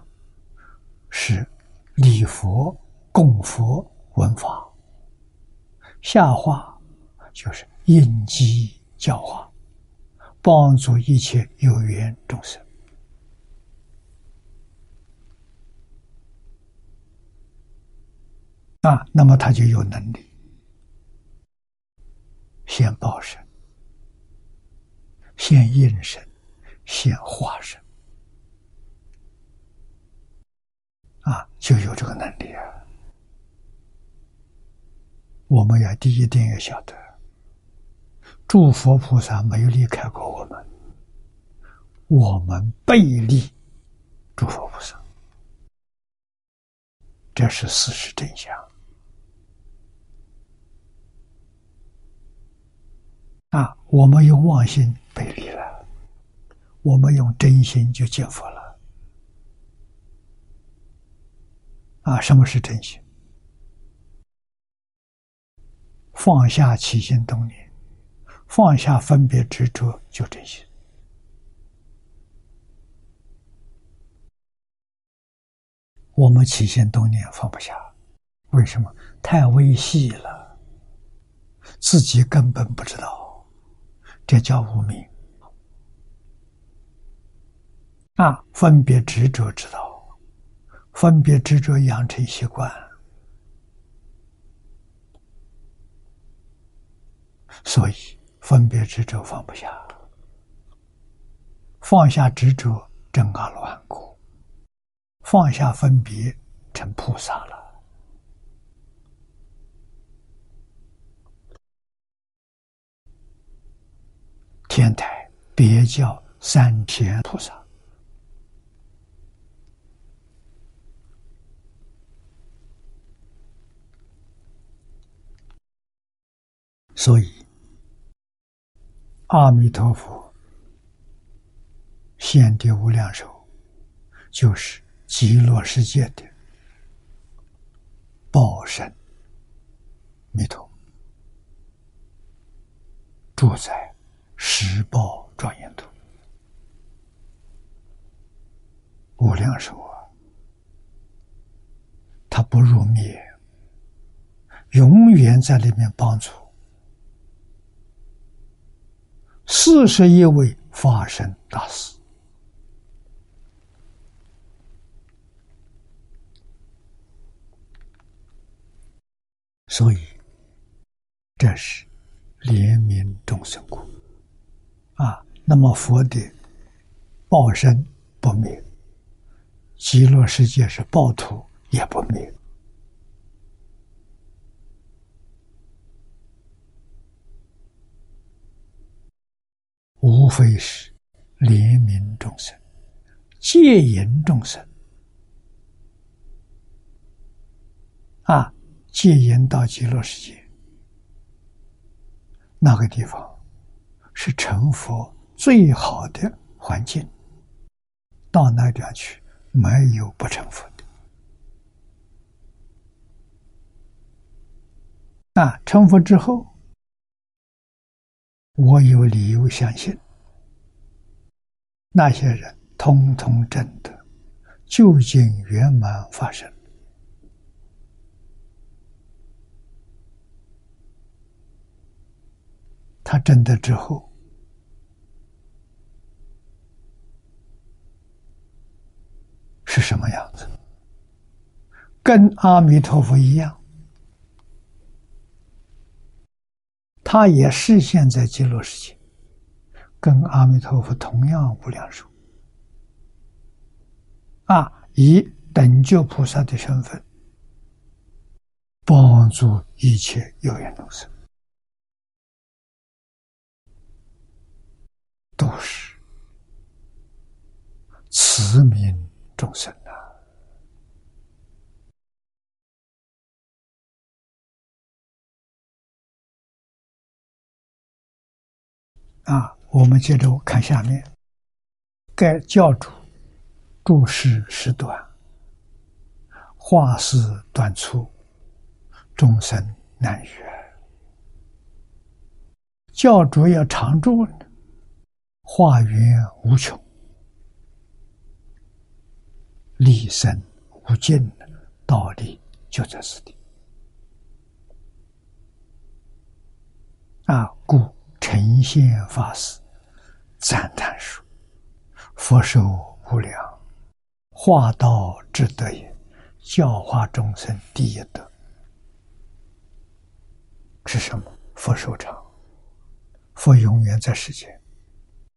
是礼佛、供佛、闻法；下化就是应机教化，帮助一切有缘众生。啊，那么他就有能力。现报身，现应身，现化身，啊，就有这个能力啊！我们要第一点要晓得，诸佛菩萨没有离开过我们，我们背离诸佛菩萨，这是事实真相。啊，我们用妄心背离了，我们用真心就见佛了。啊，什么是真心？放下起心动念，放下分别执着，就真心。我们起心动念放不下，为什么？太微细了，自己根本不知道。这叫无明啊！分别执着知道，分别执着养成习惯，所以分别执着放不下，放下执着正阿罗汉果，放下分别，成菩萨了。天台别叫三天菩萨。所以，阿弥陀佛现的无量寿，就是极乐世界的报身弥陀，住在十报庄严土，无量寿啊，他不入灭，永远在里面帮助。四十一位法身大士，所以这是怜悯众生故啊。那么佛的报身不灭，极乐世界是报土也不灭。无非是怜悯众生、戒淫众生啊！戒淫到极乐世界，那个地方是成佛最好的环境。到那地方去，没有不成佛的。啊，成佛之后。我有理由相信，那些人通通真的究竟圆满发生。他真的之后是什么样子？跟阿弥陀佛一样。他也是现在极乐世界，跟阿弥陀佛同样无量寿啊，以等觉菩萨的身份帮助一切有缘众生，都是慈悯众生。啊，我们接着看下面。该教主注释时短，话事短促，众生难遇。教主要常住，化缘无穷，立身无尽的，道理就在此地。啊，故。呈现法师赞叹说：“佛寿无量，化道之德也，教化众生第一德是什么？佛寿长，佛永远在世间。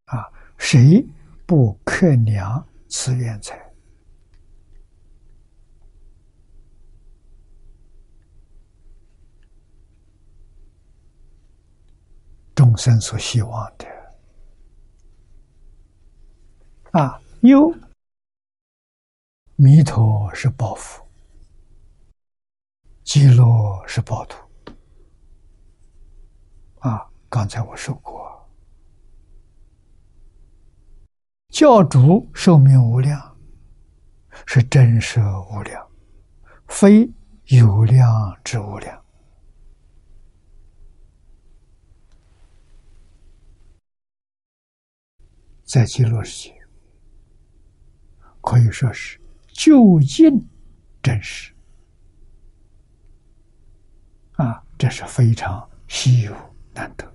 啊，谁不克量此愿财？众生所希望的啊，有弥陀是报佛，极乐是报土啊。刚才我说过，教主寿命无量，是真实无量，非有量之无量。在极乐世界，可以说是就近真实啊，这是非常稀有难得。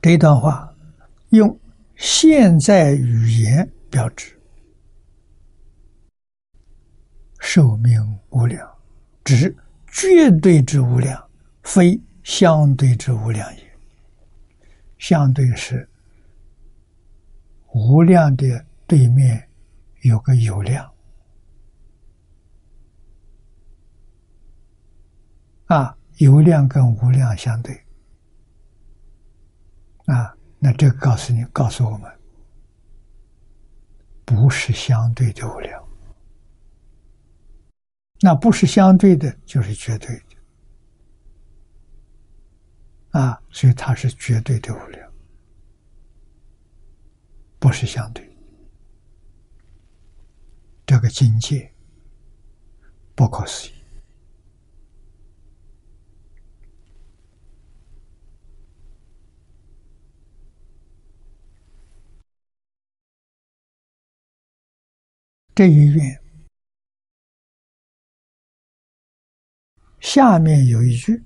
这段话用现在语言标志，寿命无量，指。绝对之无量，非相对之无量也。相对是无量的对面有个有量啊，有量跟无量相对啊，那这个告诉你，告诉我们，不是相对的无量，那不是相对的，就是绝对的。啊，所以它是绝对的无量，不是相对。这个境界不可思议。这一愿下面有一句。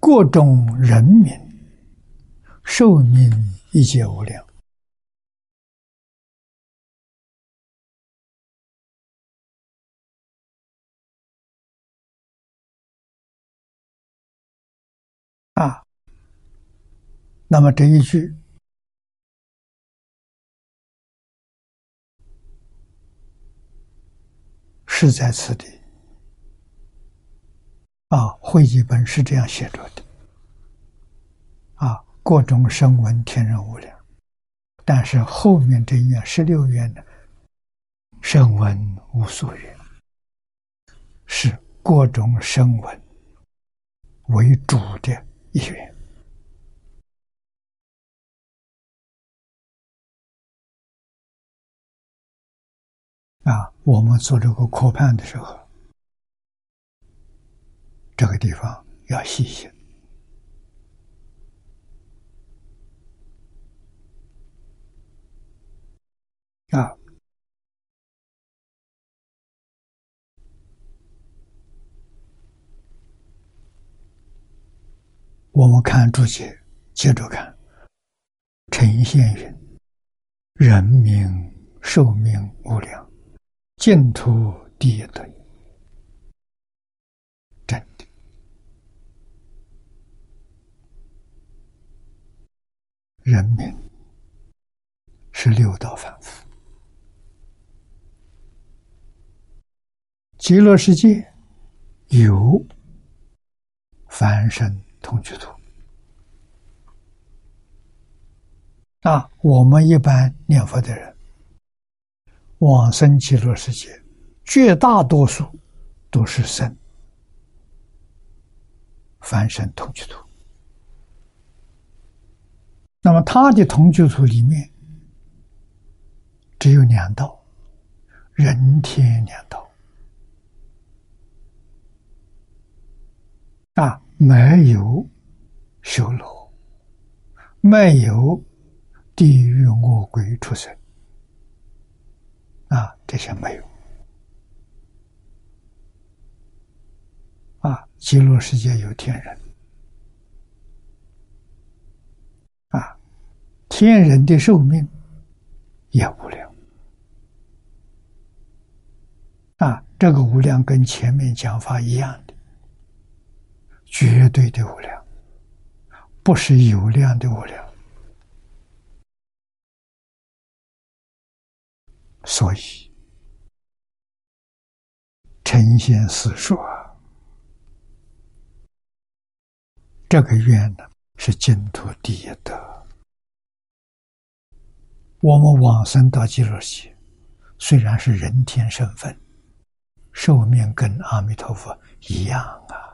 各种人民寿命一切无量啊！那么这一句是在此地。啊，会集本是这样写着的。啊，各种声闻天人无量，但是后面这愿十六愿的声闻无所愿，是各种声闻为主的一愿。啊，我们做这个扩判的时候。这个地方要细心啊！我们看注解，接着看。陈宪云：“人民寿命无量，净土第一等。”人民是六道凡夫，极乐世界有凡身同居土啊。我们一般念佛的人，往生极乐世界，绝大多数都是生凡身同居土。那么，他的同居土里面只有两道，人天两道啊，没有修罗，没有地狱恶鬼出生啊，这些没有啊，极乐世界有天人。啊天人的寿命也无量啊！这个无量跟前面讲法一样的，绝对的无量，不是有量的无量。所以，陈先师说，这个愿呢是净土第一德。我们往生到极乐世，虽然是人天身份，寿命跟阿弥陀佛一样啊。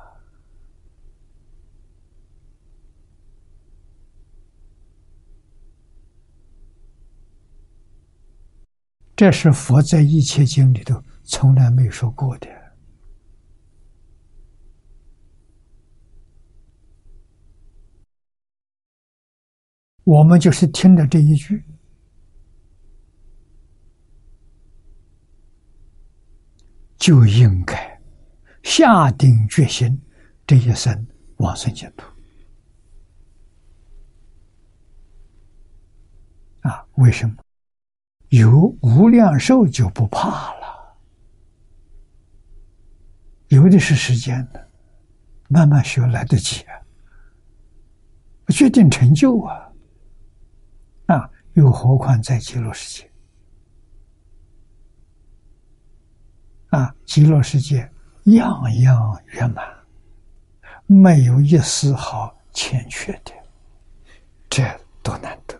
这是佛在一切经里头从来没说过的，我们就是听了这一句。就应该下定决心，这一生往生净土啊！为什么有无量寿就不怕了？有的是时间的，慢慢学来得及啊，决定成就啊，啊，又何况在极乐世界啊？极乐世界样样圆满，没有一丝毫欠缺的，这多难得！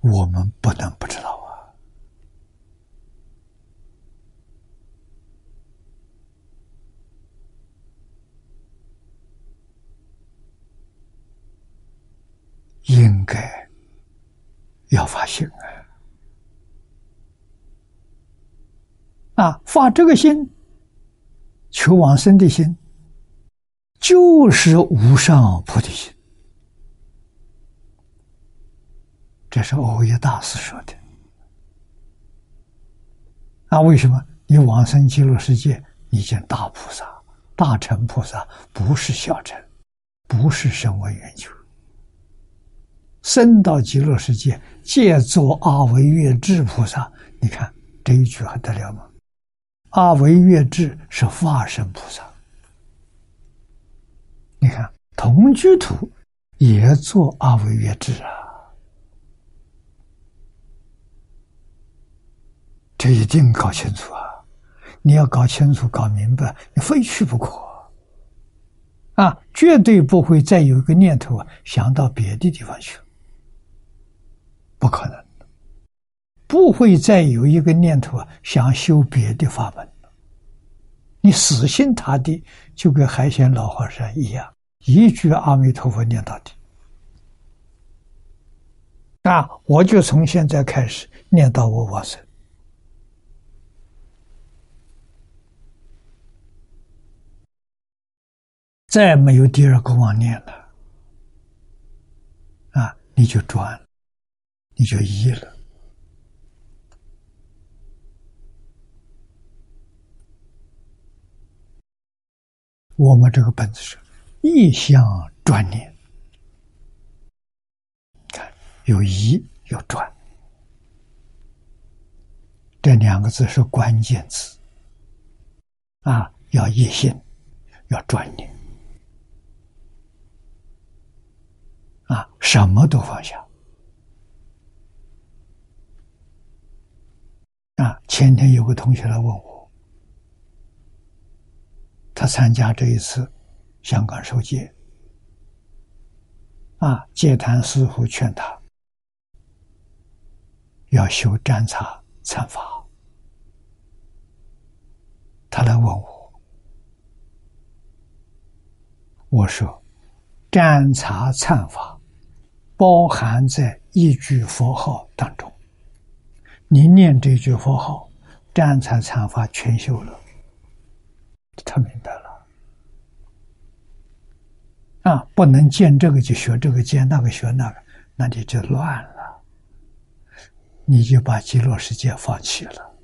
我们不能不知道啊！应该要发心啊！啊，发这个心，求往生的心，就是无上菩提心。这是欧耶大师说的。那为什么你往生极乐世界，你见大菩萨、大乘菩萨，不是小乘，不是声闻缘觉，生到极乐世界，借作阿维月智菩萨。你看这一句还得了吗？阿维月智是化身菩萨。你看同居土也做阿维月智啊。这一定搞清楚啊！你要搞清楚、搞明白，你非去不可啊！绝对不会再有一个念头啊，想到别的地方去，不可能不会再有一个念头啊，想修别的法门你死心塌地，就跟海鲜老和尚一样，一句阿弥陀佛念到底啊！我就从现在开始念到我往生。再没有第二个妄念了，啊，你就转，你就一了。我们这个本子是意向转念，看有依有转，这两个字是关键词，啊，要一心，要转念。啊，什么都放下。啊，前天有个同学来问我，他参加这一次香港受戒，啊，戒坛师傅劝他要修占察参法，他来问我，我说占察参法。包含在一句佛号当中，你念这句佛号，占财禅法全修了。他明白了，啊，不能见这个就学这个，见那个学那个，那你就乱了，你就把极乐世界放弃了。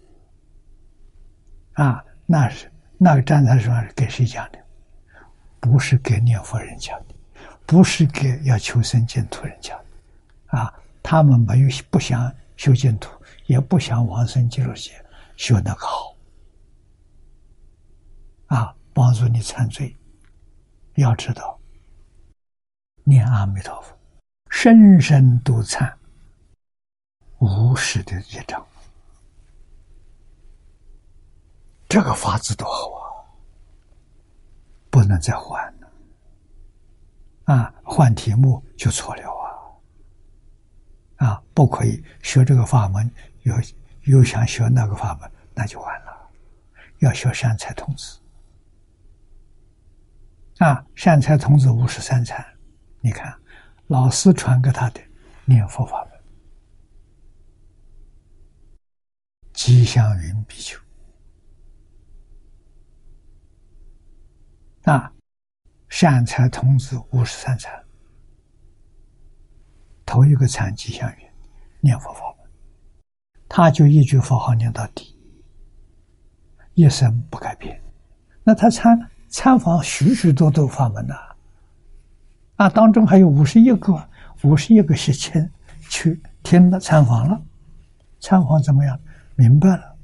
啊，那是那个占财说是给谁讲的？不是给念佛人讲的。不是给要求生净土人讲的，啊，他们没有不想修净土，也不想往生极乐世界，修那个好，啊，帮助你忏罪。要知道，念阿弥陀佛，深深都忏无始的业障，这个法子多好啊，不能再换了。啊，换题目就错了啊！啊，不可以学这个法门，又又想学那个法门，那就完了。要学善财童子啊，善财童子五十三禅，你看老师传给他的念佛法门，吉祥云比丘啊。善财童子五十三禅，头一个禅吉祥云，念佛法门，他就一句佛号念到底，一生不改变。那他参参访许许多多法门呐，啊，当中还有五十一个，五十一个学亲去听了参访了，参访怎么样？明白了，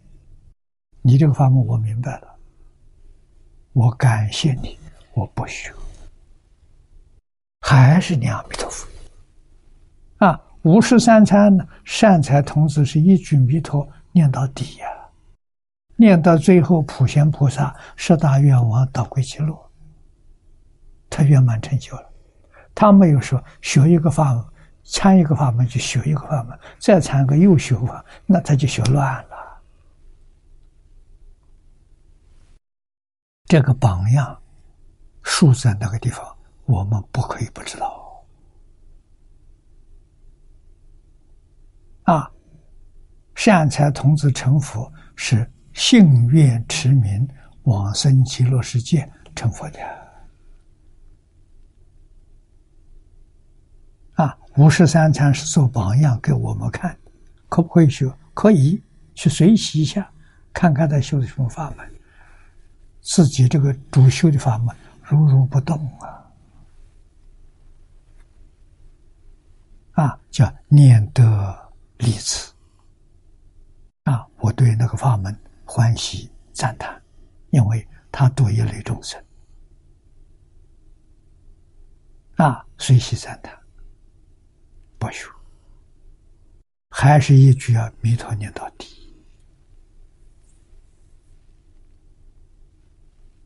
你这个法门我明白了，我感谢你，我不学，还是念阿弥陀佛。啊，五十三参呢，善财童子是一句弥陀念到底呀，念到最后普贤菩萨十大愿王到归极乐，他圆满成就了。他没有说学一个法门。参一个法门就学一个法门，再参个又学法，那他就学乱了。这个榜样竖在那个地方，我们不可以不知道。啊，善财童子成佛是信愿持名往生极乐世界成佛的。啊，五十三参是做榜样给我们看，可不可以学？可以去学习一下，看看他修的什么法门。自己这个主修的法门如如不动啊，啊，叫念得利此。啊，我对那个法门欢喜赞叹，因为他度一类众生。啊，随喜赞叹。不学，还是一句啊，弥陀念到底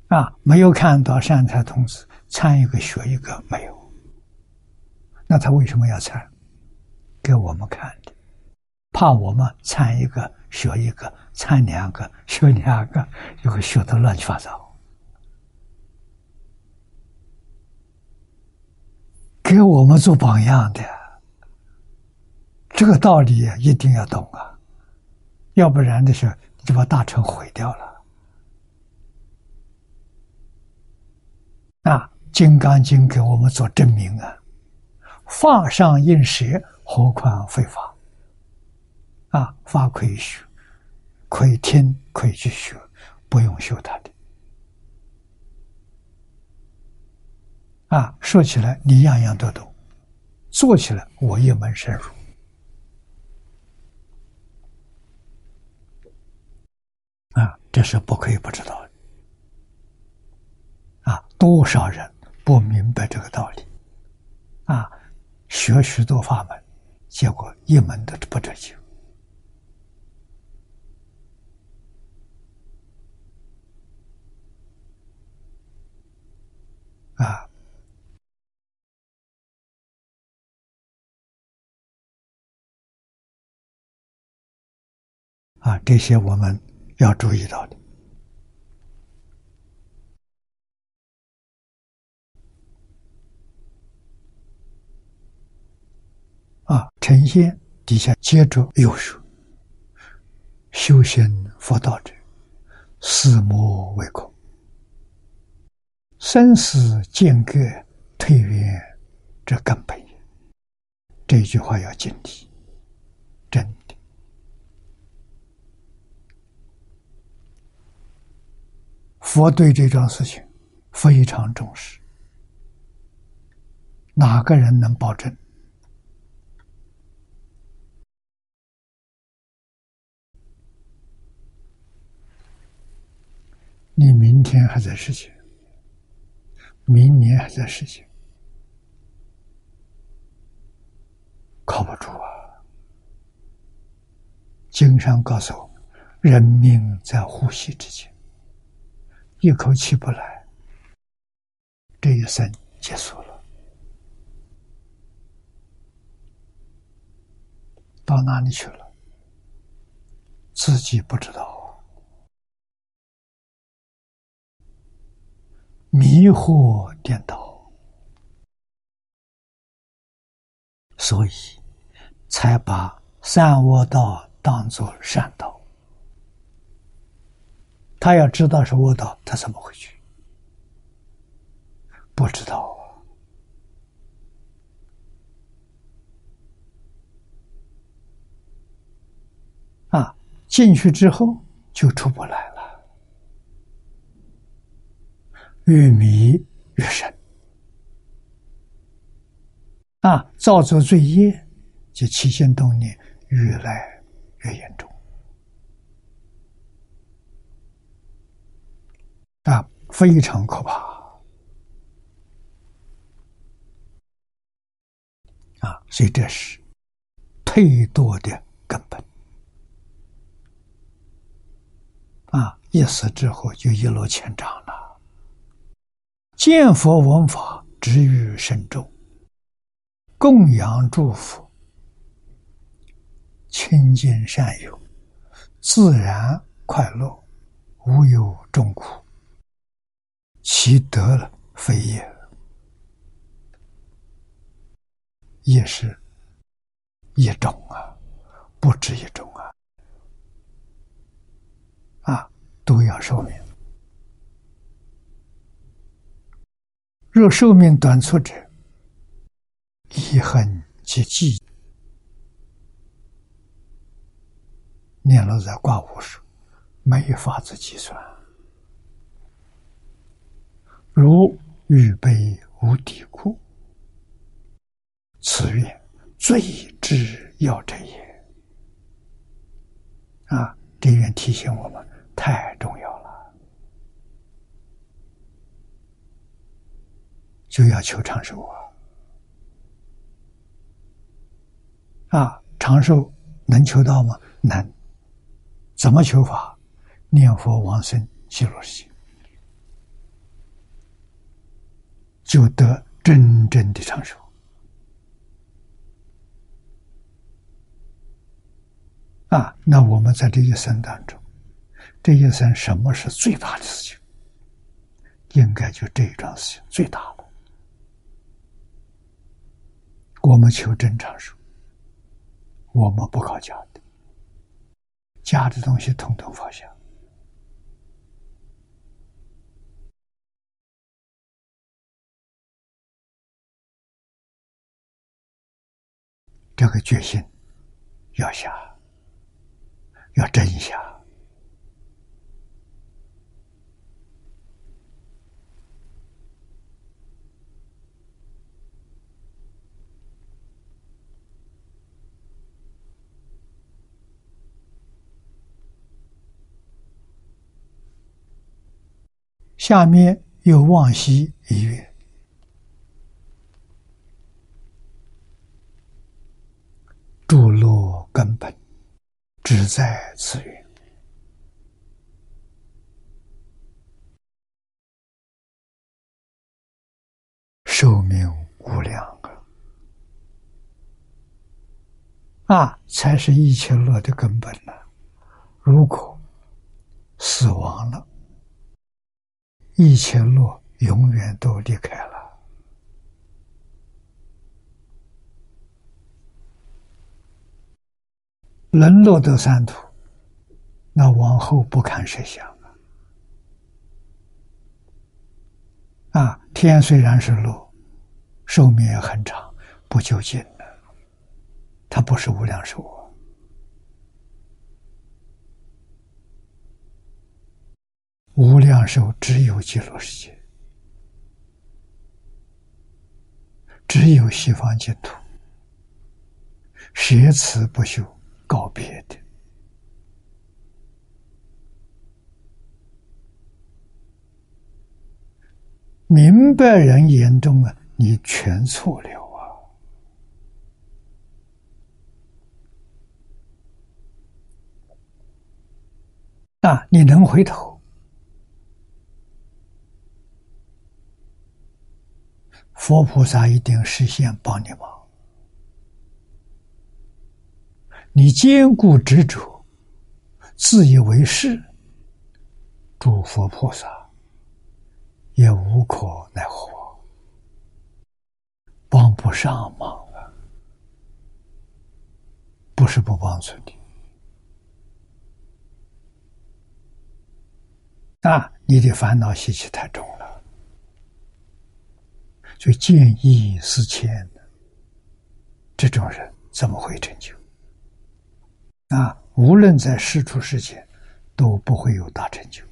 啊！没有看到善财童子参一个学一个没有，那他为什么要参？给我们看的，怕我们参一个学一个，参两个学两个，就会学的乱七八糟。给我们做榜样的。这个道理一定要懂啊，要不然的时候就把大成毁掉了。啊，《金刚经》给我们做证明啊，法上应舍，何况非法？啊，法可以学，可以听，可以去学，不用修它的。啊，说起来你样样都懂，做起来我一门深入。啊这是不可以不知道的，啊，多少人不明白这个道理，啊，学许多法门，结果一门都不得救，啊，啊，这些我们。要注意到的啊，呈现底下接着又说：修行佛道者，死魔为空，生死间隔退远，这根本。这句话要警惕，真的。佛对这桩事情非常重视，哪个人能保证？你明天还在世界，明年还在世界，靠不住啊！经上告诉我们：人命在呼吸之间。一口气不来，这一生结束了，到哪里去了？自己不知道迷惑颠倒，所以才把善恶道当作善道。他要知道是恶道，他怎么回去？不知道啊！啊，进去之后就出不来了，越迷越深啊！造作罪业及起心动念越来越严重啊，非常可怕啊！所以这是退堕的根本啊！一死之后就一落千丈了。见佛闻法，止于慎重，供养祝福。清净善友，自然快乐，无有众苦，其德了非也，也是一种啊，不止一种啊，啊，都要寿命。若寿命短促者，遗恨及忌。念了在挂无数，没法子计算。如预备无底库，此愿最之要者也。啊，这愿提醒我们太重要了，就要求长寿啊！啊，长寿能求到吗？能。怎么求法？念佛往生极乐世界，就得真正的长寿。啊，那我们在这一生当中，这一生什么是最大的事情？应该就这一桩事情最大的。我们求真长寿，我们不靠假的。假的东西统统放下，这个决心要下，要真下。下面又往西一月，诸落根本只在此缘，寿命无量啊！啊，才是一切乐的根本呢。如果死亡了，一切路永远都离开了，沦落得三途，那往后不堪设想啊！啊，天虽然是路，寿命也很长，不就近了？它不是无量寿。无量寿只有极乐世界，只有西方净土，学此不修告别的。明白人眼中啊，你全错了啊！啊，你能回头？佛菩萨一定实现帮你忙。你坚固执着，自以为是，诸佛菩萨也无可奈何，帮不上忙啊！不是不帮助你，啊，你的烦恼习气太重了。就见异思迁的这种人怎么会成就？啊，无论在世出世间，都不会有大成就。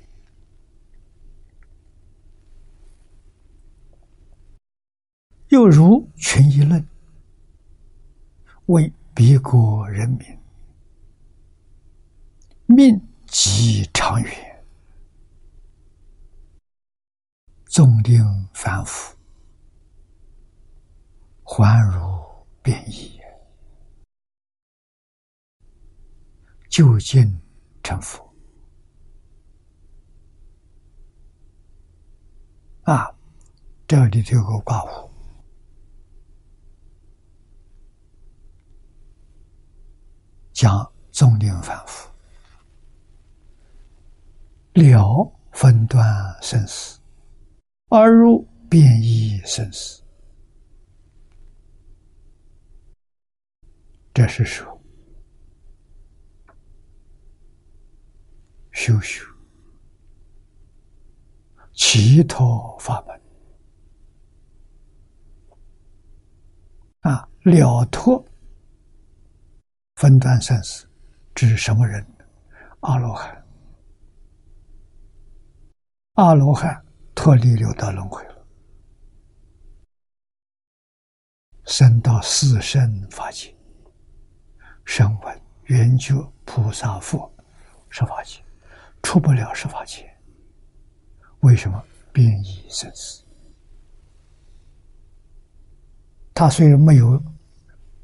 又如群疑论，为别国人民命极长远，纵令反复，还如变异，就近成佛啊！这里这个挂弧。讲重点反复，了分段生死，而入变异生死。这是说修修其他法门。啊，了脱。分段生死，指什么人？阿罗汉，阿罗汉脱离六道轮回了，升到四圣法界，声闻、缘觉、菩萨、佛十法界，出不了十法界。为什么？变异生死，他虽然没有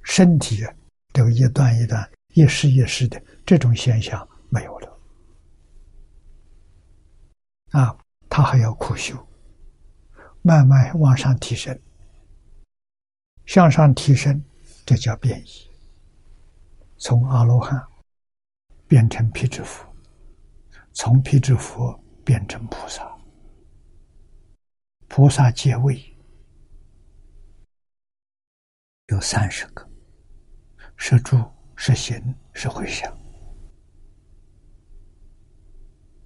身体。这个一段一段、一时一时的这种现象没有了啊！他还要苦修，慢慢往上提升，向上提升，这叫变异。从阿罗汉变成辟支佛，从辟支佛变成菩萨，菩萨阶位有三十个。是住，是行，是回向。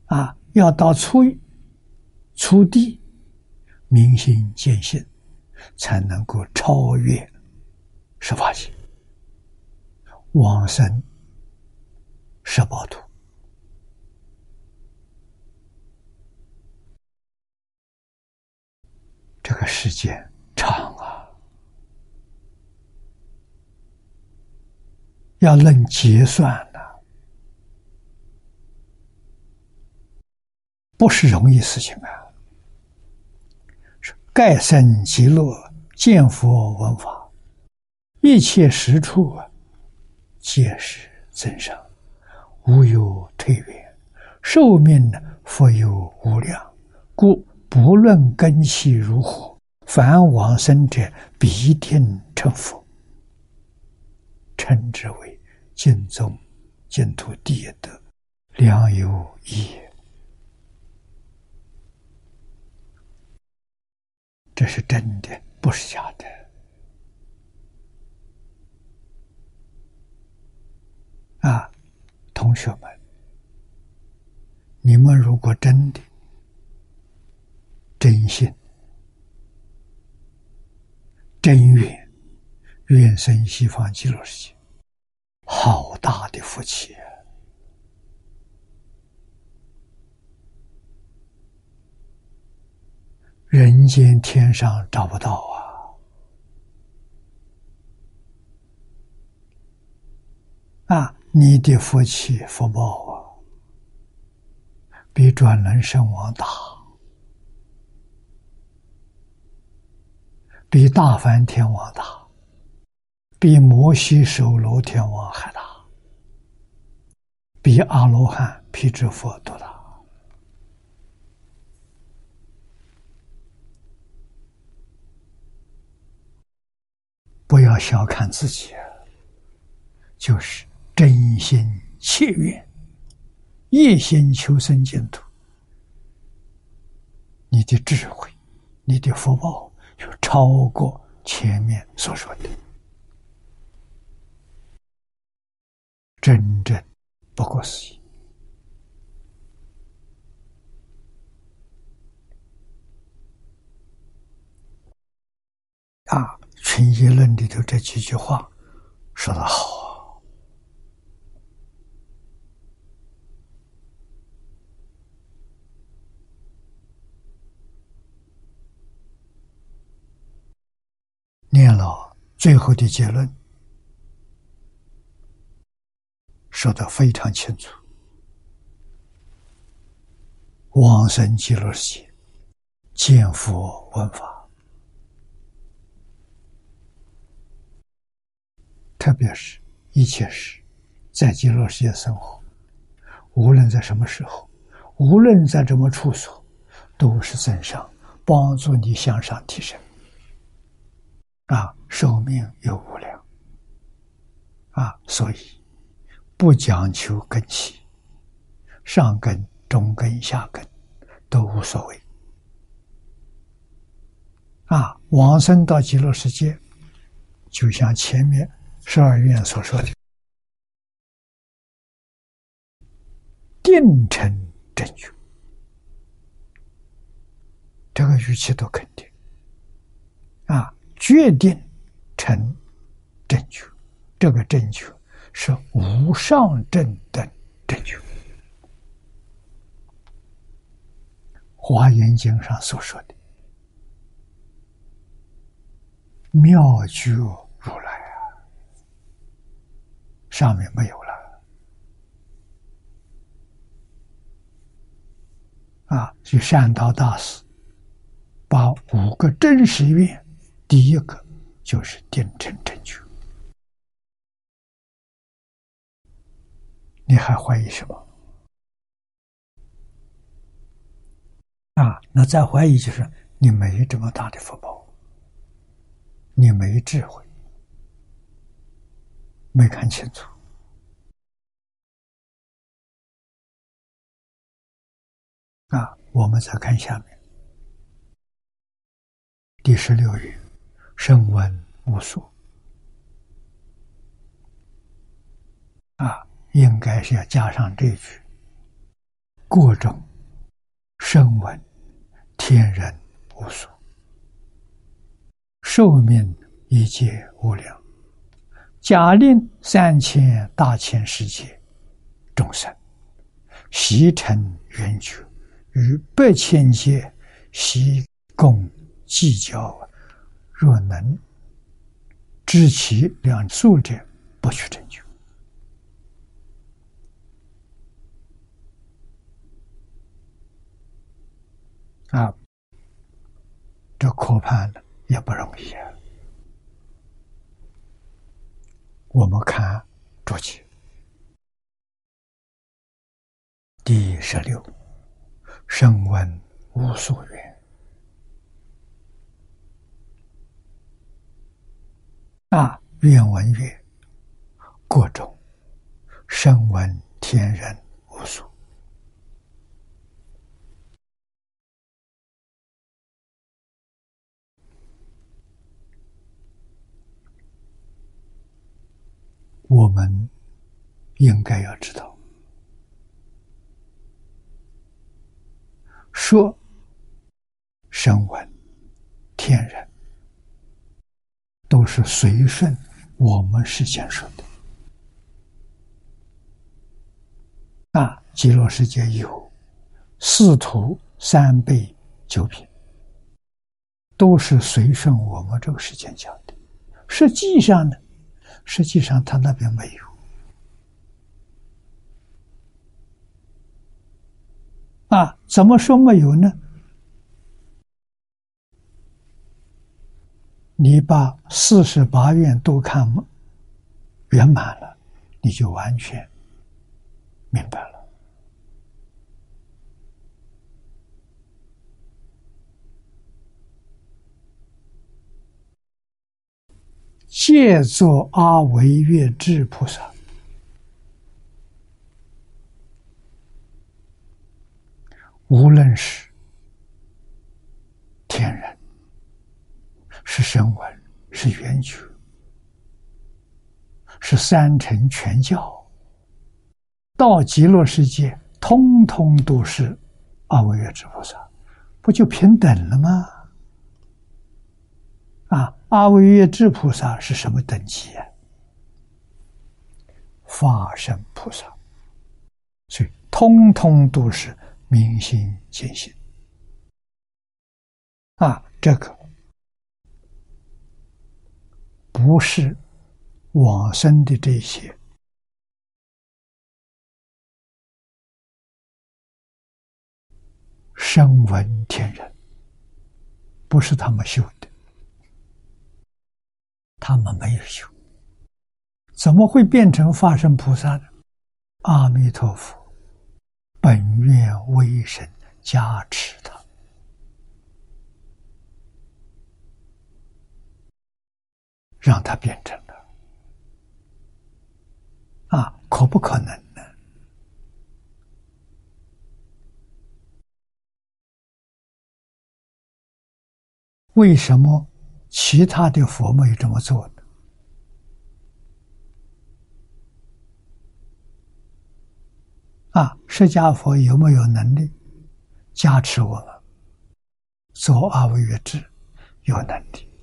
啊，要到初初地，明心见性，才能够超越十法界，往生十八土。这个时间长啊！要论结算的，不是容易事情啊！是盖生极乐，见佛闻法，一切实处啊，皆是增上，无有退远，寿命呢，复有无量，故不论根器如何，凡往生者必定成佛。称之为净宗净土第一德，良有益。这是真的，不是假的。啊，同学们，你们如果真的真心、真愿。愿生西方极乐世界，好大的福气啊！人间天上找不到啊！啊，你的福气福报啊，比转轮圣王大，比大梵天王大。比摩西守罗天王还大，比阿罗汉辟支佛都大。不要小看自己，就是真心切愿，一心求生净土，你的智慧、你的福报，就超过前面所说的。真正不过思议啊！《群业论》里头这几句话说的好啊！念了最后的结论。说得非常清楚。往生极乐世界，见佛闻法，特别是一切时，在极乐世界生活，无论在什么时候，无论在什么处所，都是增上，帮助你向上提升。啊，寿命有无量，啊，所以不讲求根器，上根。中根下根都无所谓啊！往生到极乐世界，就像前面十二愿所说的，定成正觉，这个语气都肯定啊！决定成正觉，这个正觉是无上正等正觉。华严经上所说的妙觉如来啊，上面没有了啊！就善导大师把五个真实愿，第一个就是定成正觉，你还怀疑什么？啊，那再怀疑就是你没这么大的福报，你没智慧，没看清楚。啊，我们再看下面第十六页，声闻无数。啊，应该是要加上这句，各种。声闻天人无数，寿命一切无量，假令三千大千世界众生，悉成圆觉，与百千界习共计较。若能知其两数者，不取成就。啊，这可怕的也不容易啊！我们看注解第十六，声闻无所缘啊，愿闻曰：各种声闻天人无数。我们应该要知道，说声闻、天人都是随顺我们世间说的。啊，极乐世界有四土三辈九品，都是随顺我们这个时间讲的。实际上呢？实际上，他那边没有啊？怎么说没有呢？你把四十八愿都看圆满了，你就完全明白了。借作阿维月智菩萨，无论是天人，是声闻，是缘觉，是三乘全教，到极乐世界，通通都是阿惟越智菩萨，不就平等了吗？啊！阿惟越智菩萨是什么等级啊？法身菩萨，所以通通都是明心见性。啊，这个不是往生的这些声闻天人，不是他们修的，他们没有修，怎么会变成化身菩萨呢？阿弥陀佛，本愿威神加持他。让它变成了啊，可不可能呢？为什么其他的佛没有这么做呢？啊，释迦佛有没有能力加持我们做阿惟越智？有能力，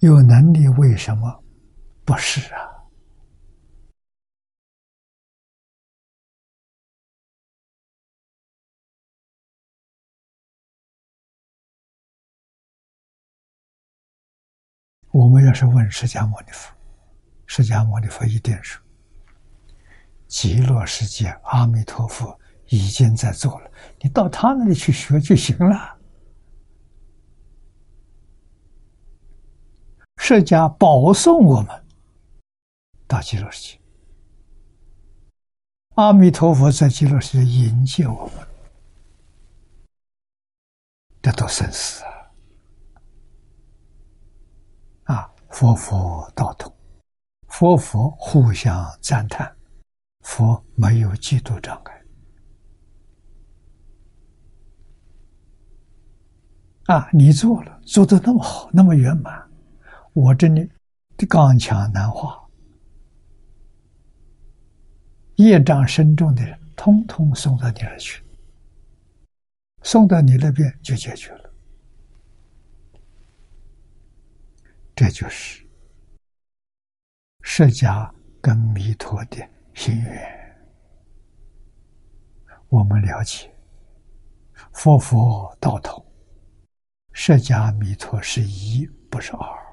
有能力，为什么不是啊？我们要是问释迦牟尼佛，释迦牟尼佛一定说：“极乐世界阿弥陀佛已经在做了，你到他那里去学就行了。”释迦保送我们。到极乐世界，阿弥陀佛在极乐世界迎接我们，这都生死啊！佛佛道同，佛佛互相赞叹，佛没有嫉妒障碍。啊，你做了，做的那么好，那么圆满，我这里的刚强难化，业障深重的人，通通送到你那去，送到你那边就解决了。这就是释迦跟弥陀的心愿。我们了解，佛佛道同，释迦弥陀是一，不是二。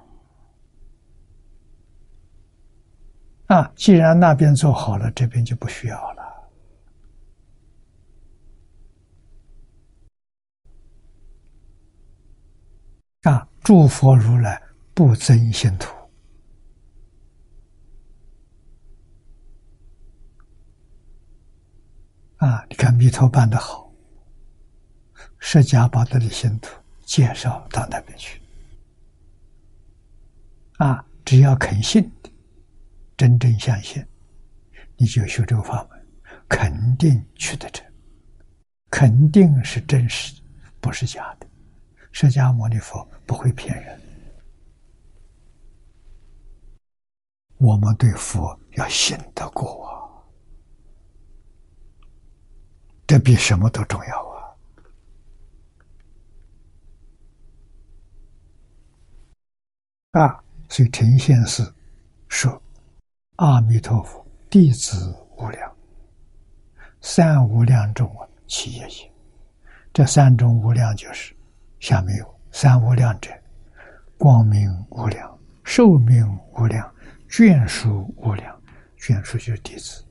啊，既然那边做好了，这边就不需要了。啊，诸佛如来。不增信徒啊！你看弥陀办的好，释迦把他的信徒介绍到那边去啊！只要肯信，真正相信，你就修这个法门，肯定去得成，肯定是真实的，不是假的。释迦牟尼佛不会骗人。我们对佛要信得过啊，这比什么都重要啊！啊，所以陈先生说：“阿弥陀佛，弟子无量，三无量中啊，其一也。这三种无量就是下面有三无量者：光明无量，寿命无量。”眷属无量，眷属就是弟子，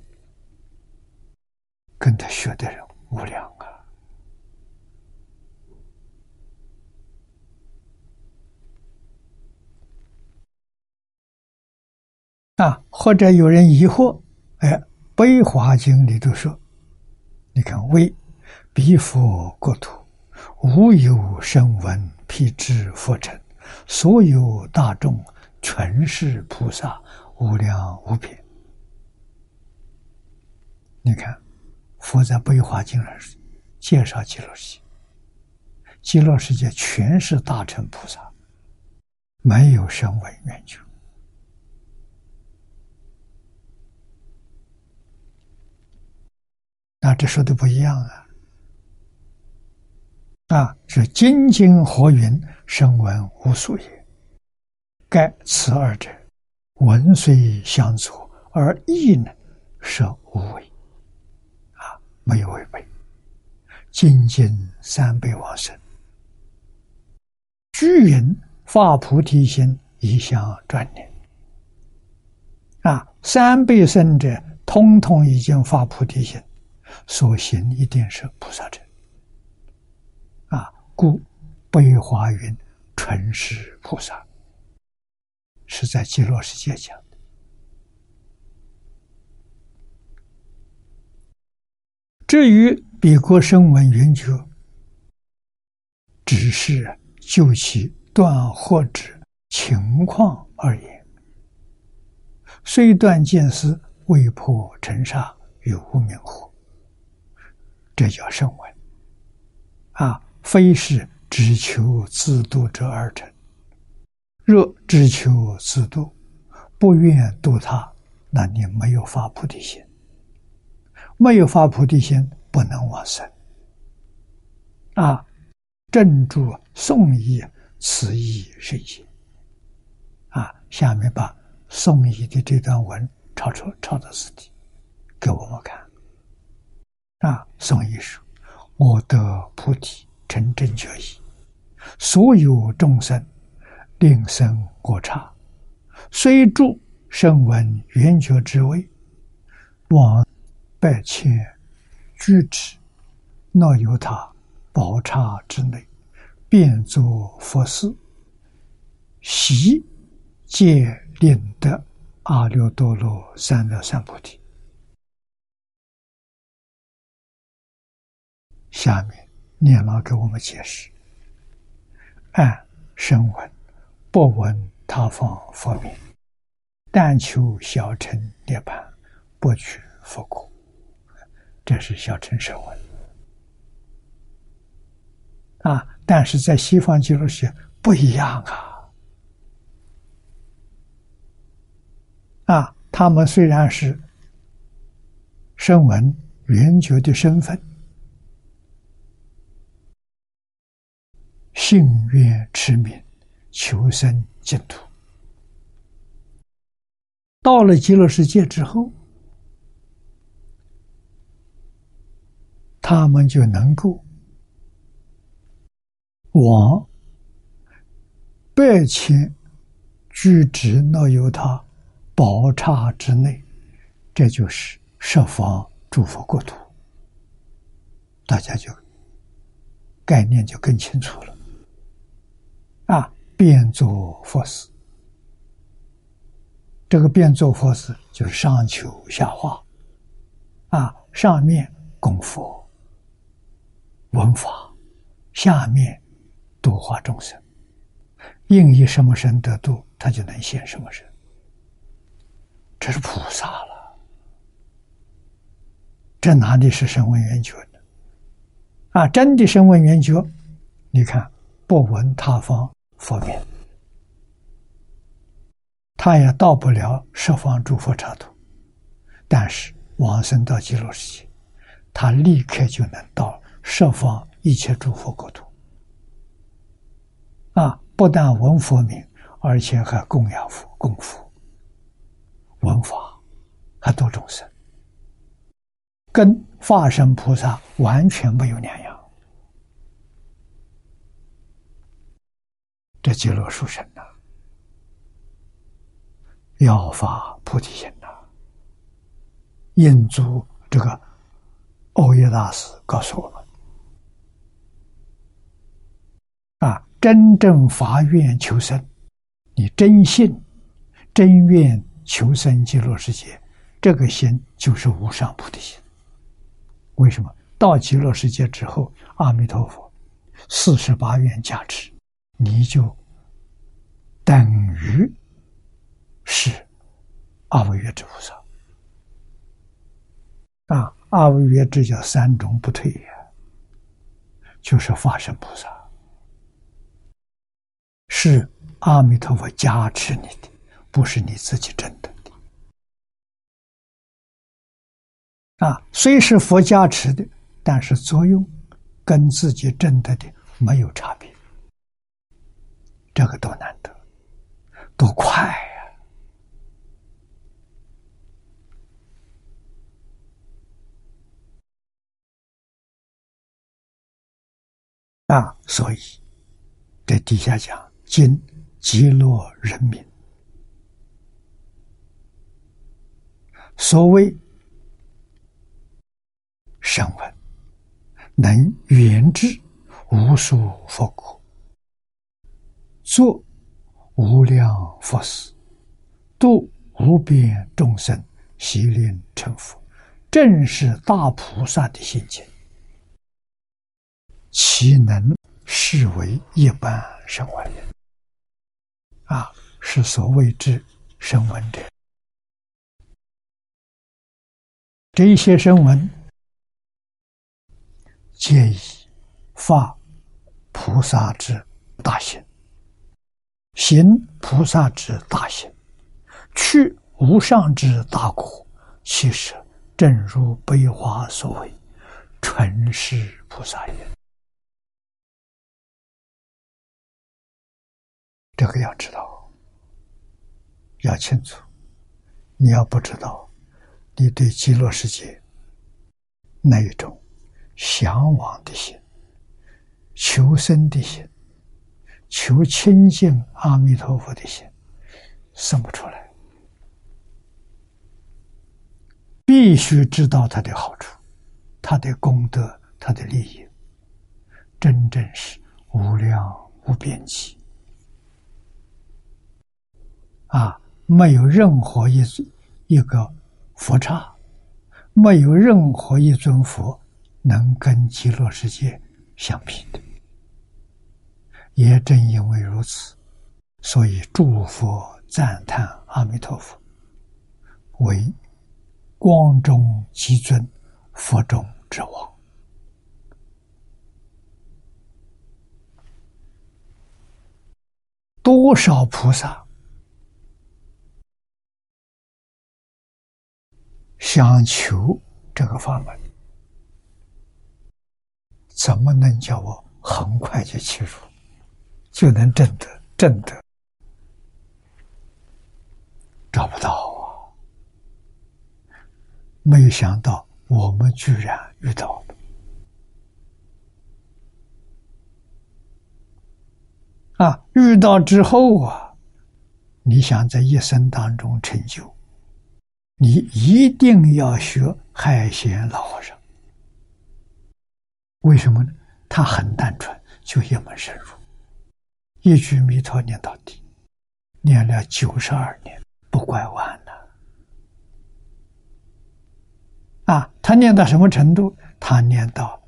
跟他学的人无量啊！啊，或者有人疑惑，哎，《悲华经》里头说，你看，为彼佛国土，无有声闻辟支佛尘，所有大众。全是菩萨，无量无边。你看，佛在《悲华经》上介绍极乐世界，极乐世界全是大乘菩萨，没有声闻缘觉。那这说的不一样啊！啊，是金经何云？声闻无所也。盖此二者，文虽相左，而义呢，是无为，啊，没有违背。精进三倍往生，具人发菩提心，一向专念。啊，三倍圣者通通已经发菩提心，所行一定是菩萨者。啊，故悲华云纯是菩萨，是在极乐世界讲的。至于彼国声闻缘觉，只是就其断惑之情况而言，虽断见思，未破尘沙与无明惑，这叫圣文。啊。非是只求自度者而成。若只求自度，不愿度他，那你没有发菩提心。没有发菩提心，不能往生。啊，正住宋义，此义是也。啊，下面把宋义的这段文抄出，抄到此地，给我们看。啊，宋义说：“我得菩提。”成正觉意，所有众生令生过差，虽住声闻缘觉之位，往百千居止，若有他宝刹之内，便作佛事，悉皆令得阿耨多罗三藐三菩提。下面。念老给我们解释：按声闻，不闻他方佛名，但求小乘涅盘，不取佛果。这是小乘声闻啊！但是在西方极乐世界不一样啊！啊，他们虽然是声闻圆觉的身份。信愿持名，求生净土。到了极乐世界之后，他们就能够往百千居止那由他宝刹之内，这就是十方诸佛国土。大家就概念就更清楚了。啊，变作佛事，这个变作佛事就是上求下化，啊，上面供佛闻法，下面度化众生，应以什么身得度，他就能现什么身，这是菩萨了，这哪里是声闻缘觉呢？啊，真的声闻缘觉，你看不闻他方。佛名，他也到不了十方诸佛刹土，但是往生到极乐世界，他立刻就能到十方一切诸佛国土。啊，不但闻佛名，而且还供养佛、供佛、闻法，还度众生，跟化身菩萨完全没有两样。这极乐殊胜呐，要发菩提心呐。印祖这个欧耶大师告诉我们：啊，真正发愿求生，你真信、真愿求生极乐世界，这个心就是无上菩提心。为什么？到极乐世界之后，阿弥陀佛四十八愿加持。你就等于是阿惟越之菩萨啊！阿惟越之叫三种不退呀，就是化身菩萨，是阿弥陀佛加持你的，不是你自己真的的啊！虽是佛加持的，但是作用跟自己真的的没有差别。这个多难得，多快呀！啊，所以在底下讲今极乐人民，所谓声闻，能圆知无数佛国，作无量佛事，度无边众生，习令成佛，正是大菩萨的心境，岂能视为一般声闻人？啊，是所谓之声闻者。这些声闻，皆以发菩萨之大行，行菩萨之大行，去无上之大果。其实，正如悲华所谓：“纯是菩萨也。”这个要知道，要清楚。你要不知道。你对极乐世界那一种向往的心、求生的心、求亲近阿弥陀佛的心生不出来，必须知道他的好处、他的功德、他的利益，真正是无量无边际啊！没有任何一一个。佛刹没有任何一尊佛能跟极乐世界相比的，也正因为如此，所以诸佛赞叹阿弥陀佛为光中极尊，佛中之王。多少菩萨？想求这个法门，怎么能叫我很快就切入，就能证得证得？找不到啊！没有想到我们居然遇到了啊！遇到之后啊，你想在一生当中成就？你一定要学海贤老和尚，为什么呢？他很单纯，就一门深入，一句弥陀念到底，念了九十二年，不拐弯了。啊，他念到什么程度？他念到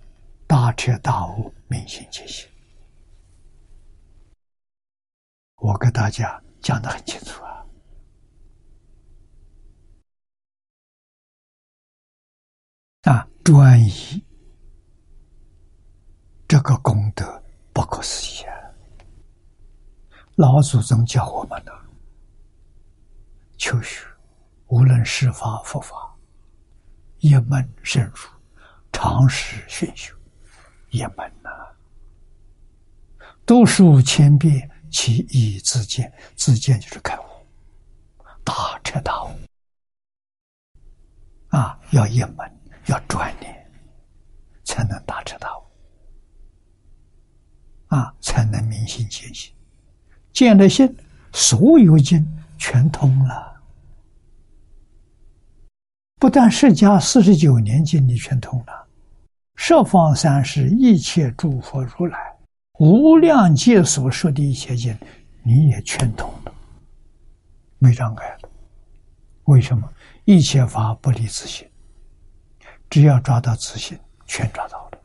大彻大悟、明心见性。我给大家讲的很清楚啊。啊，专一这个功德！老祖宗教我们的求学，无论是法佛法，一门深入，常识熏修，一门呐，读书千遍，其义自见，自见就是开悟，大彻大悟啊！要一门。要专念，才能大彻大悟，啊，才能明心见性。见了性，所有经全通了。不但释迦四十九年经你全通了，十方三世一切诸佛如来无量劫所说的一切经，你也全通了，没障碍了。为什么？一切法不离自性。只要抓到自信，全抓到了，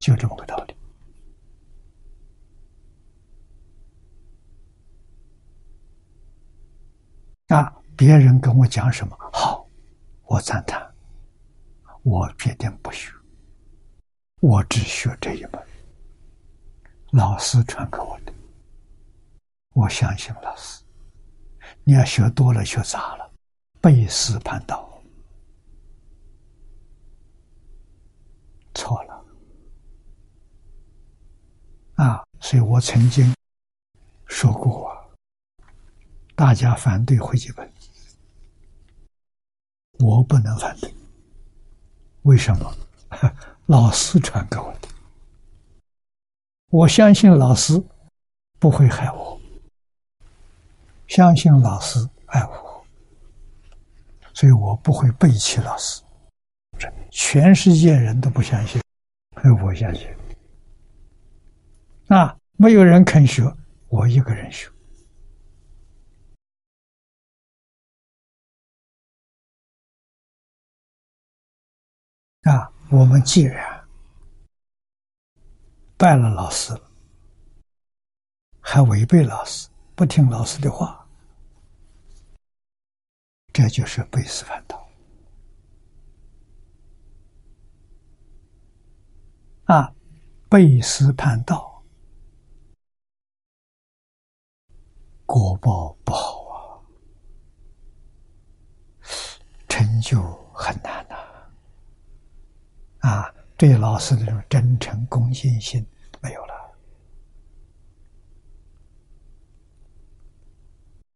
就这么个道理。啊，别人跟我讲什么好，我赞叹，我决定不学，我只学这一门，老师传给我的，我相信老师。你要学多了，学杂了，背师叛道。错了，啊！所以我曾经说过，大家反对会记本，我不能反对。为什么？老师传给我的，我相信老师不会害我，相信老师爱我，所以我不会背弃老师。全世界人都不相信，我相信。啊，没有人肯学，我一个人学。啊，我们既然拜了老师，还违背老师，不听老师的话，这就是背师反道。啊，背师叛道，果报不好啊，成就很难呐。啊对老师那种真诚恭敬心没有了。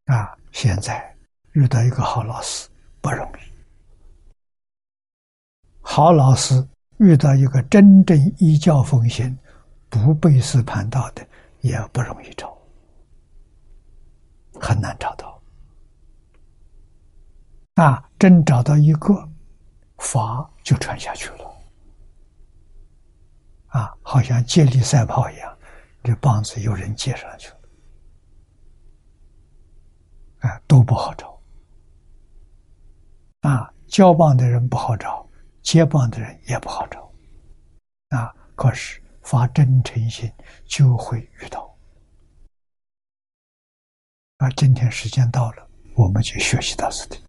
啊，现在遇到一个好老师不容易。好老师遇到一个真正依教奉行、不背师叛道的也不容易找，很难找到。啊，真找到一个，法就传下去了。啊，好像接力赛跑一样，这棒子有人接上去了，啊，都不好找。啊，交棒的人不好找，接棒的人也不好找。啊，可是发真诚心就会遇到。啊，今天时间到了，我们就学习到此地。